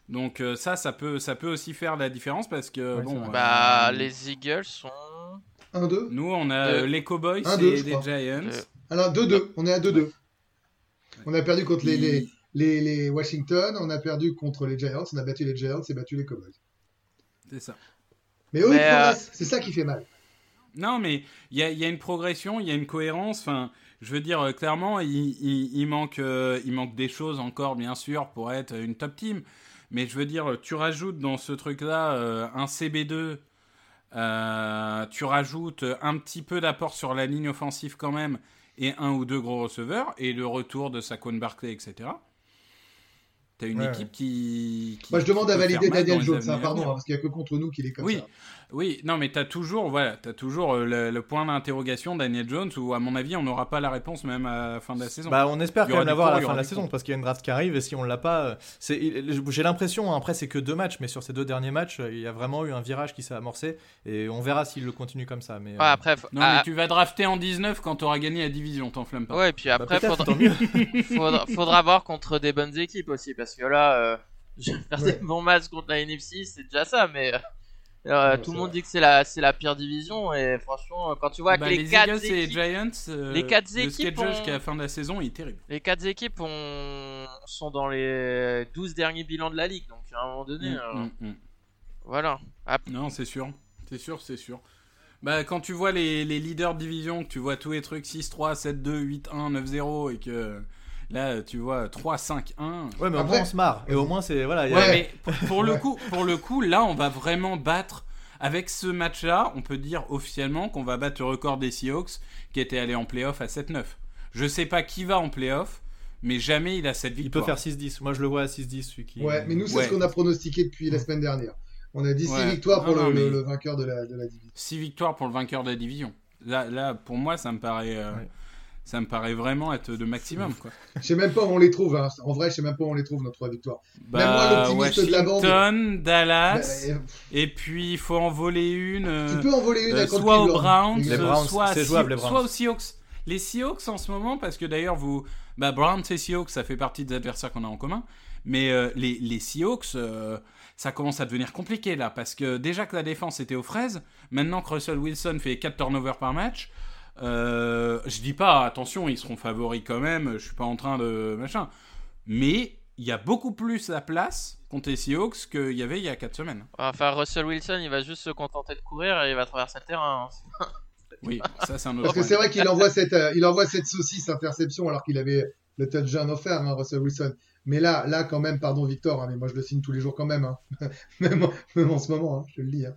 Donc euh, ça, ça peut, ça peut aussi faire la différence parce que Ouais, bon, vrai. Bah, euh, les Eagles sont. 1-2 nous on a Deux. euh, les Cowboys Un, deux, et les crois. Giants. Deux. Alors 2-2, on est à 2-2. On a perdu contre les, les, les, les Washington, on a perdu contre les Giants, on a battu les Giants et battu les Cowboys. C'est ça. Mais eux, ils euh, progressent, c'est ça qui fait mal. Non, mais il y a, il y a une progression, il y a une cohérence. Enfin, je veux dire, euh, clairement, il, il- il manque, euh, il manque des choses encore, bien sûr, pour être une top team. Mais je veux dire, tu rajoutes dans ce truc-là euh, un CB2, euh, tu rajoutes un petit peu d'apport sur la ligne offensive quand même, et un ou deux gros receveurs, et le retour de Saquon Barkley, etc. T'as une Ouais, équipe qui, qui- Moi, je demande à valider Daniel Jones, hein, à pardon, hein, parce qu'il n'y a que contre nous qu'il est comme Oui. ça. Oui, non, mais t'as toujours, voilà, t'as toujours euh, le, le point d'interrogation Daniel Jones où, à mon avis, on n'aura pas la réponse même à la fin de la saison. Bah, on espère quand aura même l'avoir à la fin de la saison parce qu'il y a une draft qui arrive et si on l'a pas, euh, c'est, j'ai l'impression, hein, après c'est que deux matchs, mais sur ces deux derniers matchs, il y a vraiment eu un virage qui s'est amorcé et on verra s'il le continue comme ça. Mais Ouais, euh, après, faut- non, ah, mais tu vas drafter en 19 quand t'auras gagné la division, t'enflamme pas. ouais, et puis bah, après, faudra... voir contre des bonnes équipes aussi, parce que là, euh, je vais faire Ouais. des bons matchs contre la NFC, c'est déjà ça, mais euh, Ouais, tout le monde vrai. dit que c'est la, c'est la pire division, et franchement, quand tu vois Bah, que les, les quatre Eagles et les équipes, Giants, euh, les quatre le équipes schedule ont- jusqu'à la fin de la saison est terrible. les quatre équipes ont... sont dans les 12 derniers bilans de la ligue, donc à un moment donné, Mm, euh, mm, mm. voilà. Ah, Non, c'est sûr, c'est sûr, c'est sûr. Bah, quand tu vois les, les leaders de division, que tu vois tous les trucs 6-3, 7-2, 8-1, 9-0, et que là, tu vois 3-5-1. Ouais, mais au Après- moins on se marre et au moins c'est voilà. y a- Ouais, mais pour, pour le coup, pour le coup, là, on va vraiment battre. Avec ce match-là, on peut dire officiellement qu'on va battre le record des Seahawks qui était allé en playoff à 7-9. Je sais pas qui va en playoff, mais jamais il a cette Il peut victoire. faire 6-10. Moi je le vois à 6-10 celui qui. Ouais, mais nous, c'est Ouais. ce qu'on a pronostiqué depuis la semaine dernière. On a dit 6 Ouais. victoires pour le, non, le- mais- le vainqueur de la, de la division. 6 victoires pour le vainqueur de la division. Là, là pour moi, ça me paraît, euh, Ouais. Ça me paraît vraiment être de maximum. Quoi. Je sais même pas où on les trouve. hein. En vrai, je sais même pas où on les trouve, nos trois victoires. Bah, Même moi, l'optimiste de la bande- Dallas, Bah, euh, et puis il faut en voler une. euh, tu peux en voler une Euh, à soit aux Cleveland. Browns, Les Browns, soit, c'est à jouable, les Browns. soit aux Seahawks. Les Seahawks en ce moment, parce que d'ailleurs, vous, bah, Browns et Seahawks, ça fait partie des adversaires qu'on a en commun. Mais euh, les, les Seahawks, euh, ça commence à devenir compliqué là, parce que déjà que la défense était aux fraises, maintenant que Russell Wilson fait 4 turnovers par match, euh, je dis pas, attention, ils seront favoris quand même, je suis pas en train de machin. Mais il y a beaucoup plus la place contre les Seahawks qu'il y avait il y a 4 semaines. Enfin, Russell Wilson, il va juste se contenter de courir et il va traverser le terrain. hein. Oui, ça c'est un autre Parce que c'est vrai qu'il envoie cette, euh, il envoie cette saucisse interception alors qu'il avait le touchdown offert, hein, Russell Wilson. Mais là, là, quand même, pardon Victor, hein, mais moi je le signe tous les jours quand même, hein. même, en, même en ce moment, hein, je te le dis. hein.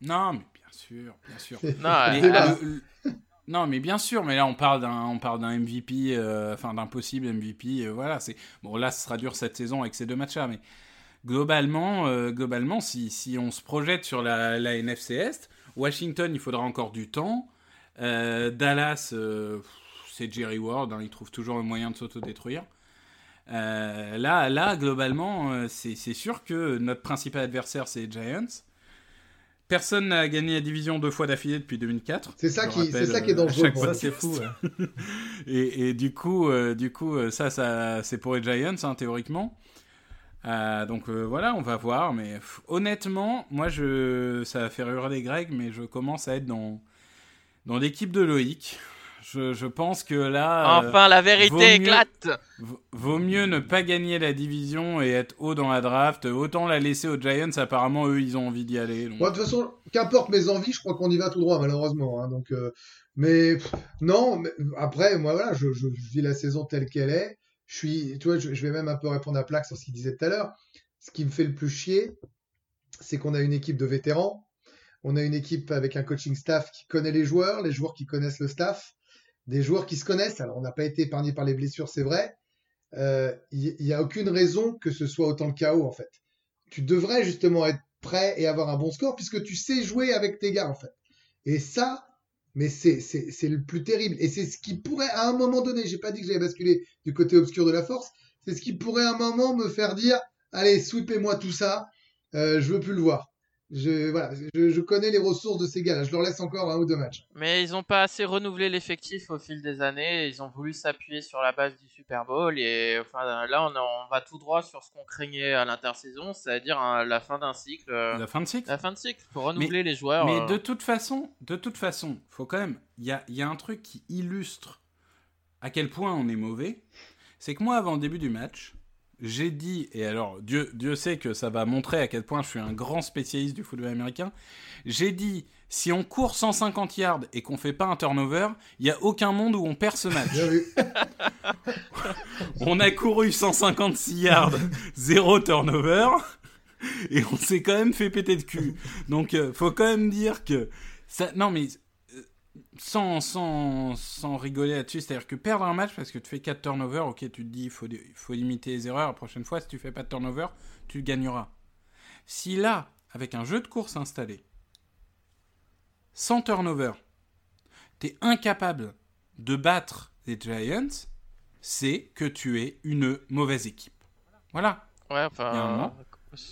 Non, mais sûr, bien sûr. Non, Mais, euh, débat. le- le- non, mais bien sûr, mais là on parle d'un, on parle d'un MVP, euh, enfin d'un possible MVP. euh, voilà, c'est bon. Là, ce sera dur cette saison avec ces deux matchs-là, mais globalement, euh, globalement, si, si on se projette sur la, la NFC Est, Washington, il faudra encore du temps. Dallas, c'est Jerry Ward, hein, il trouve toujours le moyen de s'autodétruire. Euh, là, là, globalement, euh, c'est c'est sûr que notre principal adversaire, c'est Giants. Personne n'a gagné la division deux fois d'affilée depuis 2004. C'est ça qui, rappelle, c'est ça qui est euh, à dangereux. chaque pour fois, c'est fou. ouais. Et, et du coup, euh, du coup, euh, ça, ça, c'est pour les Giants, hein, théoriquement. Euh, donc euh, voilà, on va voir. Mais pff, honnêtement, moi, je, ça va faire hurler Greg, mais je commence à être dans, dans l'équipe de Loïc. Je, je pense que là, euh, Enfin, la vaut vérité mieux- éclate. vaut mieux ne pas gagner la division et être haut dans la draft. Autant la laisser aux Giants. Apparemment, eux, ils ont envie d'y aller. donc. Bon, de toute façon, qu'importe mes envies, je crois qu'on y va tout droit, malheureusement. hein, donc, euh, mais pff, non, mais après, moi, voilà, je, je, je vis la saison telle qu'elle est. Je suis, tu vois, je, je vais même un peu répondre à Plaque sur ce qu'il disait tout à l'heure. Ce qui me fait le plus chier, c'est qu'on a une équipe de vétérans. On a une équipe avec un coaching staff qui connaît les joueurs, les joueurs qui connaissent le staff, des joueurs qui se connaissent. Alors, on n'a pas été épargné par les blessures, c'est vrai. Euh, Il n'y a aucune raison que ce soit autant le chaos, en fait. Tu devrais justement être prêt et avoir un bon score puisque tu sais jouer avec tes gars, en fait. Et ça, mais c'est le plus terrible. Et c'est ce qui pourrait, à un moment donné, j'ai pas dit que j'allais basculer du côté obscur de la force, c'est ce qui pourrait à un moment me faire dire, allez, sweepez-moi tout ça, euh, je veux plus le voir. Je, voilà, je, je connais les ressources de ces gars-là, je leur laisse encore un ou deux matchs. Mais ils ont pas assez renouvelé l'effectif au fil des années. Ils ont voulu s'appuyer sur la base du Super Bowl et enfin là on, on va tout droit sur ce qu'on craignait à l'intersaison, c'est-à-dire hein, la fin d'un cycle. euh, La fin de cycle. La fin de cycle, faut renouveler les joueurs. Mais euh. de toute façon, de toute façon, faut quand même. Il y a, il y a un truc qui illustre à quel point on est mauvais. C'est que moi, avant le début du match, j'ai dit, et alors Dieu, Dieu sait que ça va montrer à quel point je suis un grand spécialiste du football américain. J'ai dit, si on court 150 yards et qu'on fait pas un turnover, il y a aucun monde où on perd ce match. On a couru 156 yards, zéro turnover, et on s'est quand même fait péter de cul. Donc, euh, faut quand même dire que ça. Non, mais sans, sans, sans rigoler là-dessus, c'est-à-dire que perdre un match parce que tu fais 4 turnovers, ok, tu te dis il faut, limiter les erreurs. La prochaine fois, si tu fais pas de turnover, tu gagneras. Si là, avec un jeu de course installé, sans turnover, t'es incapable de battre les Giants, c'est que tu es une mauvaise équipe. Voilà, Ouais, enfin.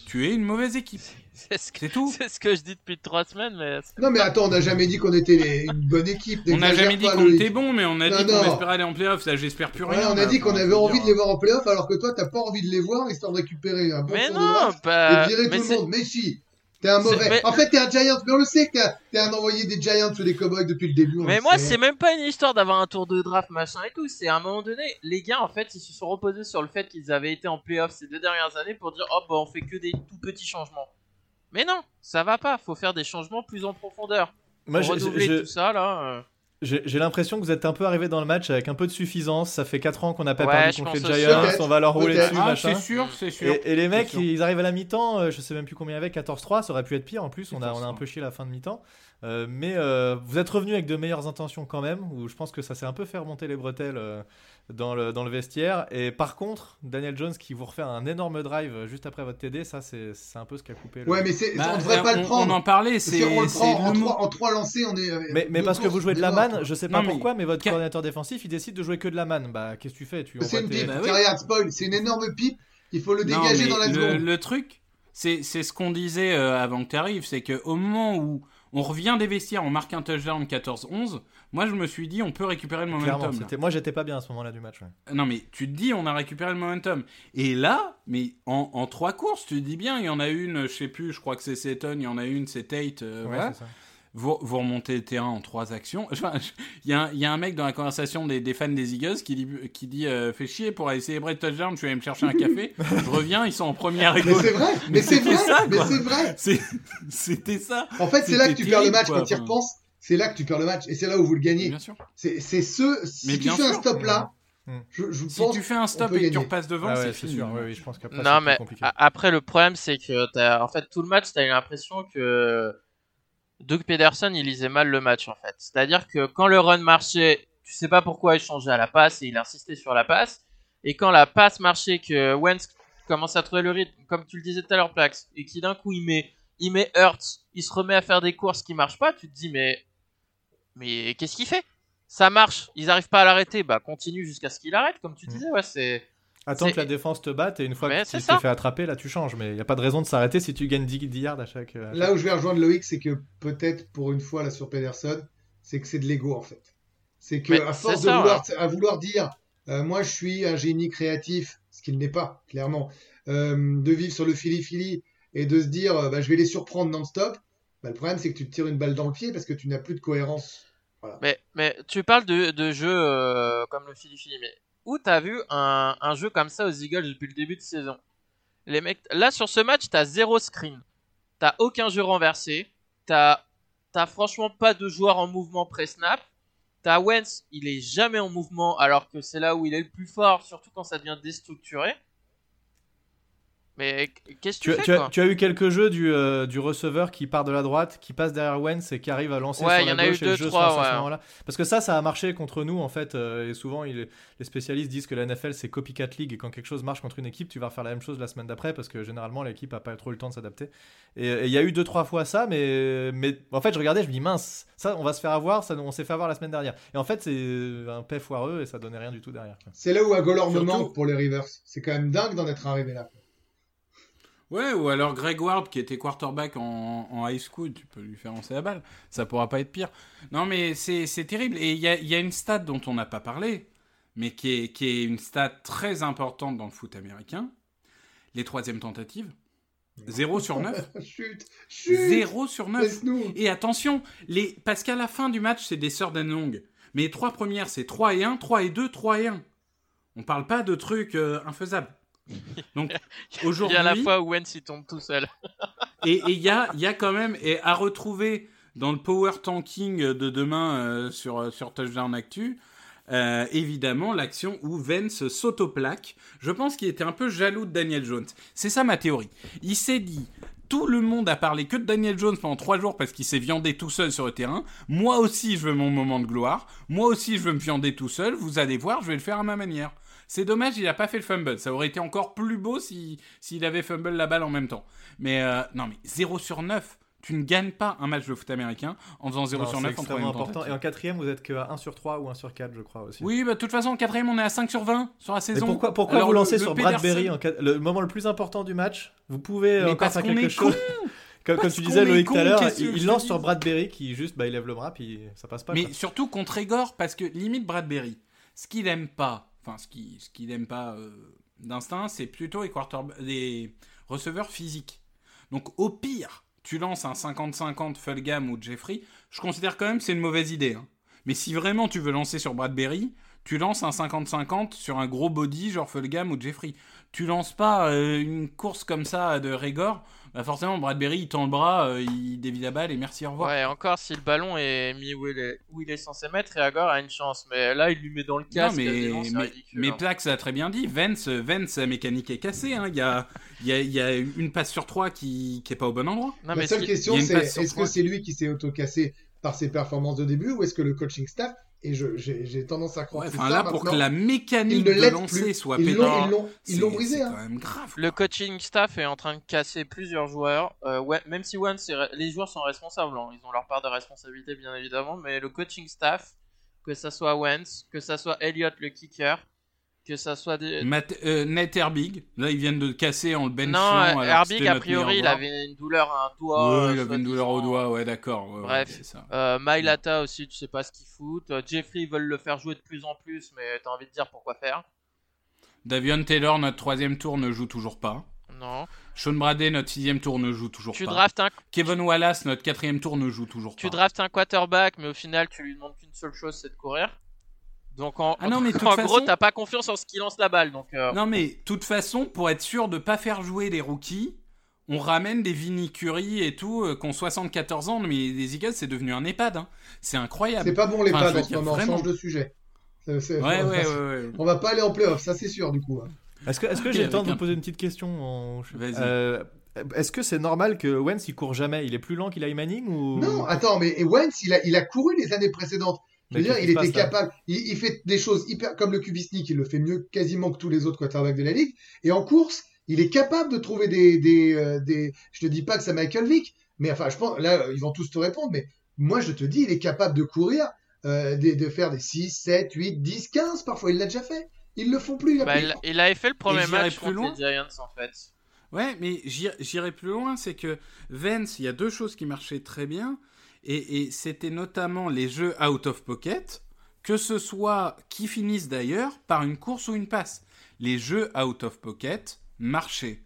Tu es une mauvaise équipe. C'est ce, que- tout. c'est ce que je dis depuis trois semaines, mais Non mais attends, on n'a jamais dit qu'on était les- une bonne équipe. On n'a jamais dit qu'on était bon, mais on a Non, dit qu'on non. espérait aller en playoff. Ça, j'espère plus rien. On a dit qu'on avait envie dire, de les voir en playoff alors que toi t'as pas envie de les voir histoire de récupérer un bon mais non, pas. et de virer mais tout le monde. Mais si, t'es un mauvais. mais- En fait, t'es un Giant, mais on le sait que t'es- un envoyé des Giants ou des Cowboys depuis le début. on Mais le moi, c'est même pas une histoire d'avoir un tour de draft, machin et tout. C'est à un moment donné, les gars, en fait, ils se sont reposés sur le fait qu'ils avaient été en playoff ces deux dernières années pour dire, oh, bah, on fait que des tout petits changements. Mais non, ça va pas. Faut faire des changements plus en profondeur. Moi, Pour tout ça, là. euh. J'ai j'ai l'impression que vous êtes un peu arrivé dans le match avec un peu de suffisance. Ça fait 4 ans qu'on n'a pas Ouais, perdu contre les. Giants. On va leur rouler dessus, Ah, machin. c'est sûr, c'est sûr. Et, et les mecs, sûr. ils arrivent à la mi-temps, euh, je sais même plus combien il y avait, 14-3, ça aurait pu être pire en plus, on a, on a un 14-3. peu chié la fin de mi-temps. Euh, mais euh, vous êtes revenu avec de meilleures intentions quand même, où je pense que ça s'est un peu fait remonter les bretelles euh, dans, le, dans le vestiaire. Et par contre, Daniel Jones qui vous refait un énorme drive juste après votre TD, ça c'est c'est un peu ce qui a coupé. le- Ouais, mais Bah, on devrait pas on, le prendre. on en parlait, c'est le prend en le trois, en trois lancés, on est. euh, Mais, parce que vous jouez de la manne, je sais pas Non, pourquoi, mais votre coordinateur défensif il décide de jouer que de la manne. Bah qu'est-ce que tu fais? Tu C'est une pipe, Bah oui. spoil, c'est une énorme pipe. Il faut le Non, dégager dans la le, seconde. le truc, c'est c'est ce qu'on disait avant que tu arrives, c'est qu'au moment où on revient des vestiaires, on marque un touchdown 14-11, moi je me suis dit on peut récupérer le momentum. moi j'étais pas bien à ce moment-là du match. ouais. Non mais tu te dis on a récupéré le momentum. Et là, mais en, en trois courses, tu te dis bien, il y en a une, je sais plus, je crois que c'est Seton, il y en a une, c'est Tate, euh, Ouais, voilà. c'est ça. Vous, vous remontez le terrain en trois actions. Enfin, Il y, a un- il y a un mec dans la conversation des, des fans des Eagles qui dit, qui dit euh, Fais chier pour aller célébrer le touchdown, je vais aller me chercher un café. je reviens, ils sont en première Mais c'est vrai, mais c'est vrai, ça, mais c'est vrai. C'était ça. En fait, c'est là que tu perds le match quoi, quand tu y enfin. repenses. C'est là que tu perds le match et c'est là où vous le gagnez. Bien sûr. C'est ce. Si Mais tu bien fais un stop là, je, je Si tu fais un stop et que tu repasses devant, Ah c'est ouais, c'est fini. sûr, oui, oui, je pense qu'après Non, mais compliqué. après, le problème, c'est que en fait, tout le match, t'as eu l'impression que Doug Pederson, il lisait mal le match, en fait. C'est-à-dire que quand le run marchait, tu sais pas pourquoi il changeait à la passe et il insistait sur la passe. Et quand la passe marchait, que Wentz commence à trouver le rythme, comme tu le disais tout à l'heure, Plax, et qui d'un coup, il met, il met Hurts, il se remet à faire des courses qui marchent pas, tu te dis, mais, mais qu'est-ce qu'il fait? Ça marche, ils arrivent pas à l'arrêter, bah continue jusqu'à ce qu'il arrête, comme tu Mm. disais, ouais, c'est. Attends que la défense te batte et une fois Mais que tu c'est t'es fait attraper, là tu changes. Mais il n'y a pas de raison de s'arrêter si tu gagnes 10, 10 yards à chaque. à chaque- Là où je vais rejoindre Loïc, c'est que peut-être pour une fois là sur Pederson, c'est que c'est de l'ego en fait. C'est que Mais à force de ça, vouloir, à vouloir dire, euh, moi je suis un génie créatif, ce qu'il n'est pas clairement, euh, de vivre sur le fili-fili et de se dire, euh, bah, je vais les surprendre non-stop. Bah, le problème c'est que tu te tires une balle dans le pied parce que tu n'as plus de cohérence Mais, mais tu parles de, de jeux euh, comme le Philly, mais où t'as vu un, jeu comme ça aux Eagles depuis le début de saison? Les mecs, là sur ce match, t'as zéro screen, t'as aucun jeu renversé, t'as t'as franchement pas de joueur en mouvement pré-snap, t'as Wentz, il est jamais en mouvement alors que c'est là où il est le plus fort, surtout quand ça devient déstructuré. Mais qu'est-ce que tu, Tu, fais tu as, quoi tu as eu quelques jeux du, euh, du receveur qui part de la droite, qui passe derrière Wentz et qui arrive à lancer Ouais, sur il y la en a eu gauche et deux, le jeu trois, se lance à ce ouais. moment-là. Parce que ça, ça a marché contre nous en fait. euh, et souvent, il les spécialistes disent que la NFL c'est copycat league et quand quelque chose marche contre une équipe, tu vas refaire la même chose la semaine d'après parce que généralement l'équipe a pas trop eu le temps de s'adapter. Et il y a eu deux trois fois ça, mais mais en fait je regardais, je me dis mince, ça on va se faire avoir, ça on s'est fait avoir la semaine dernière. Et en fait c'est un paix foireux et ça donnait rien du tout derrière. C'est là où Agolor me manque pour les Rivers. C'est quand même dingue d'en être arrivé là. Ouais, ou alors Greg Ward qui était quarterback en, en high school, tu peux lui faire lancer la balle. Ça pourra pas être pire. Non, mais c'est terrible. Et il y a, y a une stat dont on n'a pas parlé, mais qui est, qui est une stat très importante dans le foot américain. Les troisièmes tentatives. 0 sur 9. chut, chut. 0 sur 9. Laisse-nous. Et attention, les... parce qu'à la fin du match, c'est des sœurs long. Mais les trois premières, c'est 3 et 1, 3 et 2, 3 et 1. On parle pas de trucs euh, infaisables. Donc, Il aujourd'hui. y a la fois où Wentz il tombe tout seul. Et il y a, il y a quand même, et à retrouver dans le power tanking de demain euh, sur, sur Touchdown Actu, euh, évidemment l'action où Vance s'autoplaque. Je pense qu'il était un peu jaloux de Daniel Jones. C'est ça ma théorie. Il s'est dit. Tout le monde a parlé que de Daniel Jones pendant trois jours parce qu'il s'est viandé tout seul sur le terrain. Moi aussi, je veux mon moment de gloire. Moi aussi, je veux me viander tout seul. Vous allez voir, je vais le faire à ma manière. C'est dommage, il n'a pas fait le fumble. Ça aurait été encore plus beau si- s'il avait fumble la balle en même temps. Mais euh, non, mais 0 sur 9. Tu ne gagnes pas un match de foot américain en faisant 0 Non, sur c'est 9 en extrêmement important. Et en quatrième, vous êtes que à 1 sur 3 ou 1 sur 4, je crois aussi. Oui, bah, de toute façon, en quatrième, on est à 5 sur 20 sur la Mais saison. pourquoi, pourquoi Alors, vous le- lancez le sur Pedersen- Bradbury en quat- le moment le plus important du match? Vous pouvez Mais encore faire quelque chose. Comme, comme tu disais Loïc tout à l'heure, il, lance sur Bradbury qui juste bah, il lève le bras puis ça passe pas. Mais quoi. surtout contre Igor, parce que limite Bradbury, ce qu'il aime pas, ce qu'il ce qu'il aime pas euh, d'instinct, c'est plutôt les, les receveurs physiques. Donc au pire, tu lances un 50-50 Fulgham ou Jeffrey, je considère quand même que c'est une mauvaise idée. hein. Mais si vraiment tu veux lancer sur Bradbury, tu lances un 50-50 sur un gros body genre Fulgham ou Jeffrey. Tu lances pas euh, une course comme ça de Régor, bah forcément Bradbury il tend le bras, euh, il dévie la balle et merci au revoir. Ouais, encore si le ballon est mis où il est, où il est censé mettre, et Agor a une chance. Mais là, il lui met dans le Non, casque. mais, c'est mais, ridicule, mais hein. Plax a très bien dit. Vance, Vance sa mécanique est cassée. hein. Il, y a, il, y a, il y a une passe sur trois qui, qui est pas au bon endroit. Non, La seule si- question, c'est est-ce que c'est lui qui s'est auto-cassé par ses performances de début ou est-ce que le coaching staff, et je- j'ai tendance à croire Ouais, que enfin là, ça pour que la mécanique de lancer plus. soit Ils l'ont- pénale, ils l'ont- ils c'est- l'ont brisé. C'est hein. quand même grave. Le coaching staff est en train de casser plusieurs joueurs. Euh, ouais, même si One, les joueurs sont responsables, hein. ils ont leur part de responsabilité bien évidemment, mais le coaching staff, que ça soit Wentz, que ça soit Elliott le kicker, que ça soit des... Matt- euh, Nate Herbig, là ils viennent de casser en le benchant. non, Herbig a priori il avait une douleur à un doigt. euh, Ouais, il avait une douleur au doigt, ouais, d'accord. ouais, ouais, Bref. c'est ça. Euh, Mailata aussi, tu sais pas ce qu'ils foutent. Euh, Jeffrey, ils veulent le faire jouer de plus en plus, mais t'as envie de dire pourquoi faire. Davion Taylor, notre troisième tour, ne joue toujours pas. Non. Sean Brady, notre sixième tour, ne joue toujours Tu pas. draftes un, Kevin Wallace, notre quatrième tour, ne joue toujours tu pas. draftes un quarterback, mais au final, tu lui demandes qu'une seule chose, c'est de courir. Donc en, Ah non, mais de toute en façon- gros, t'as pas confiance en ce qui lance la balle. Donc euh, Non mais, de toute façon, pour être sûr de pas faire jouer les rookies, on ramène des Vinny Curry et tout, euh, qui ont 74 ans, mais les Eagles, c'est devenu un EHPAD. hein. C'est incroyable. C'est pas bon les Enfin, en ce moment, on change de sujet. Ouais, on, ouais, va, ouais, ouais. on va pas aller en playoff, ça c'est sûr du coup. hein. Est-ce que, est-ce que j'ai le temps de un- vous poser une petite question en-. Euh, Est-ce que c'est normal que Wentz il court jamais? Il est plus lent qu'il Eli Manning ou? Non, attends, mais Wentz, il a, il a couru les années précédentes. Je veux Mais dire, il était passe, capable. Il, il fait des choses hyper comme le Kubisnik, il le fait mieux quasiment que tous les autres quarterbacks de la ligue. Et en course, il est capable de trouver des, des, euh, des. Je te dis pas que c'est Michael Vick, mais enfin, je pense là, ils vont tous te répondre. Mais moi, je te dis, il est capable de courir, euh, de, de faire des 6, 7, 8, 10, 15. Parfois, il l'a déjà fait. Ils le font plus. Il a bah, plus- il, il avait fait le premier match plus contre loin les Giants en fait. Ouais, mais j'ir- j'irai plus loin, c'est que Vance, il y a deux choses qui marchaient très bien, et, c'était notamment les jeux out of pocket, que ce soit qui finissent d'ailleurs par une course ou une passe. Les jeux out of pocket marchaient.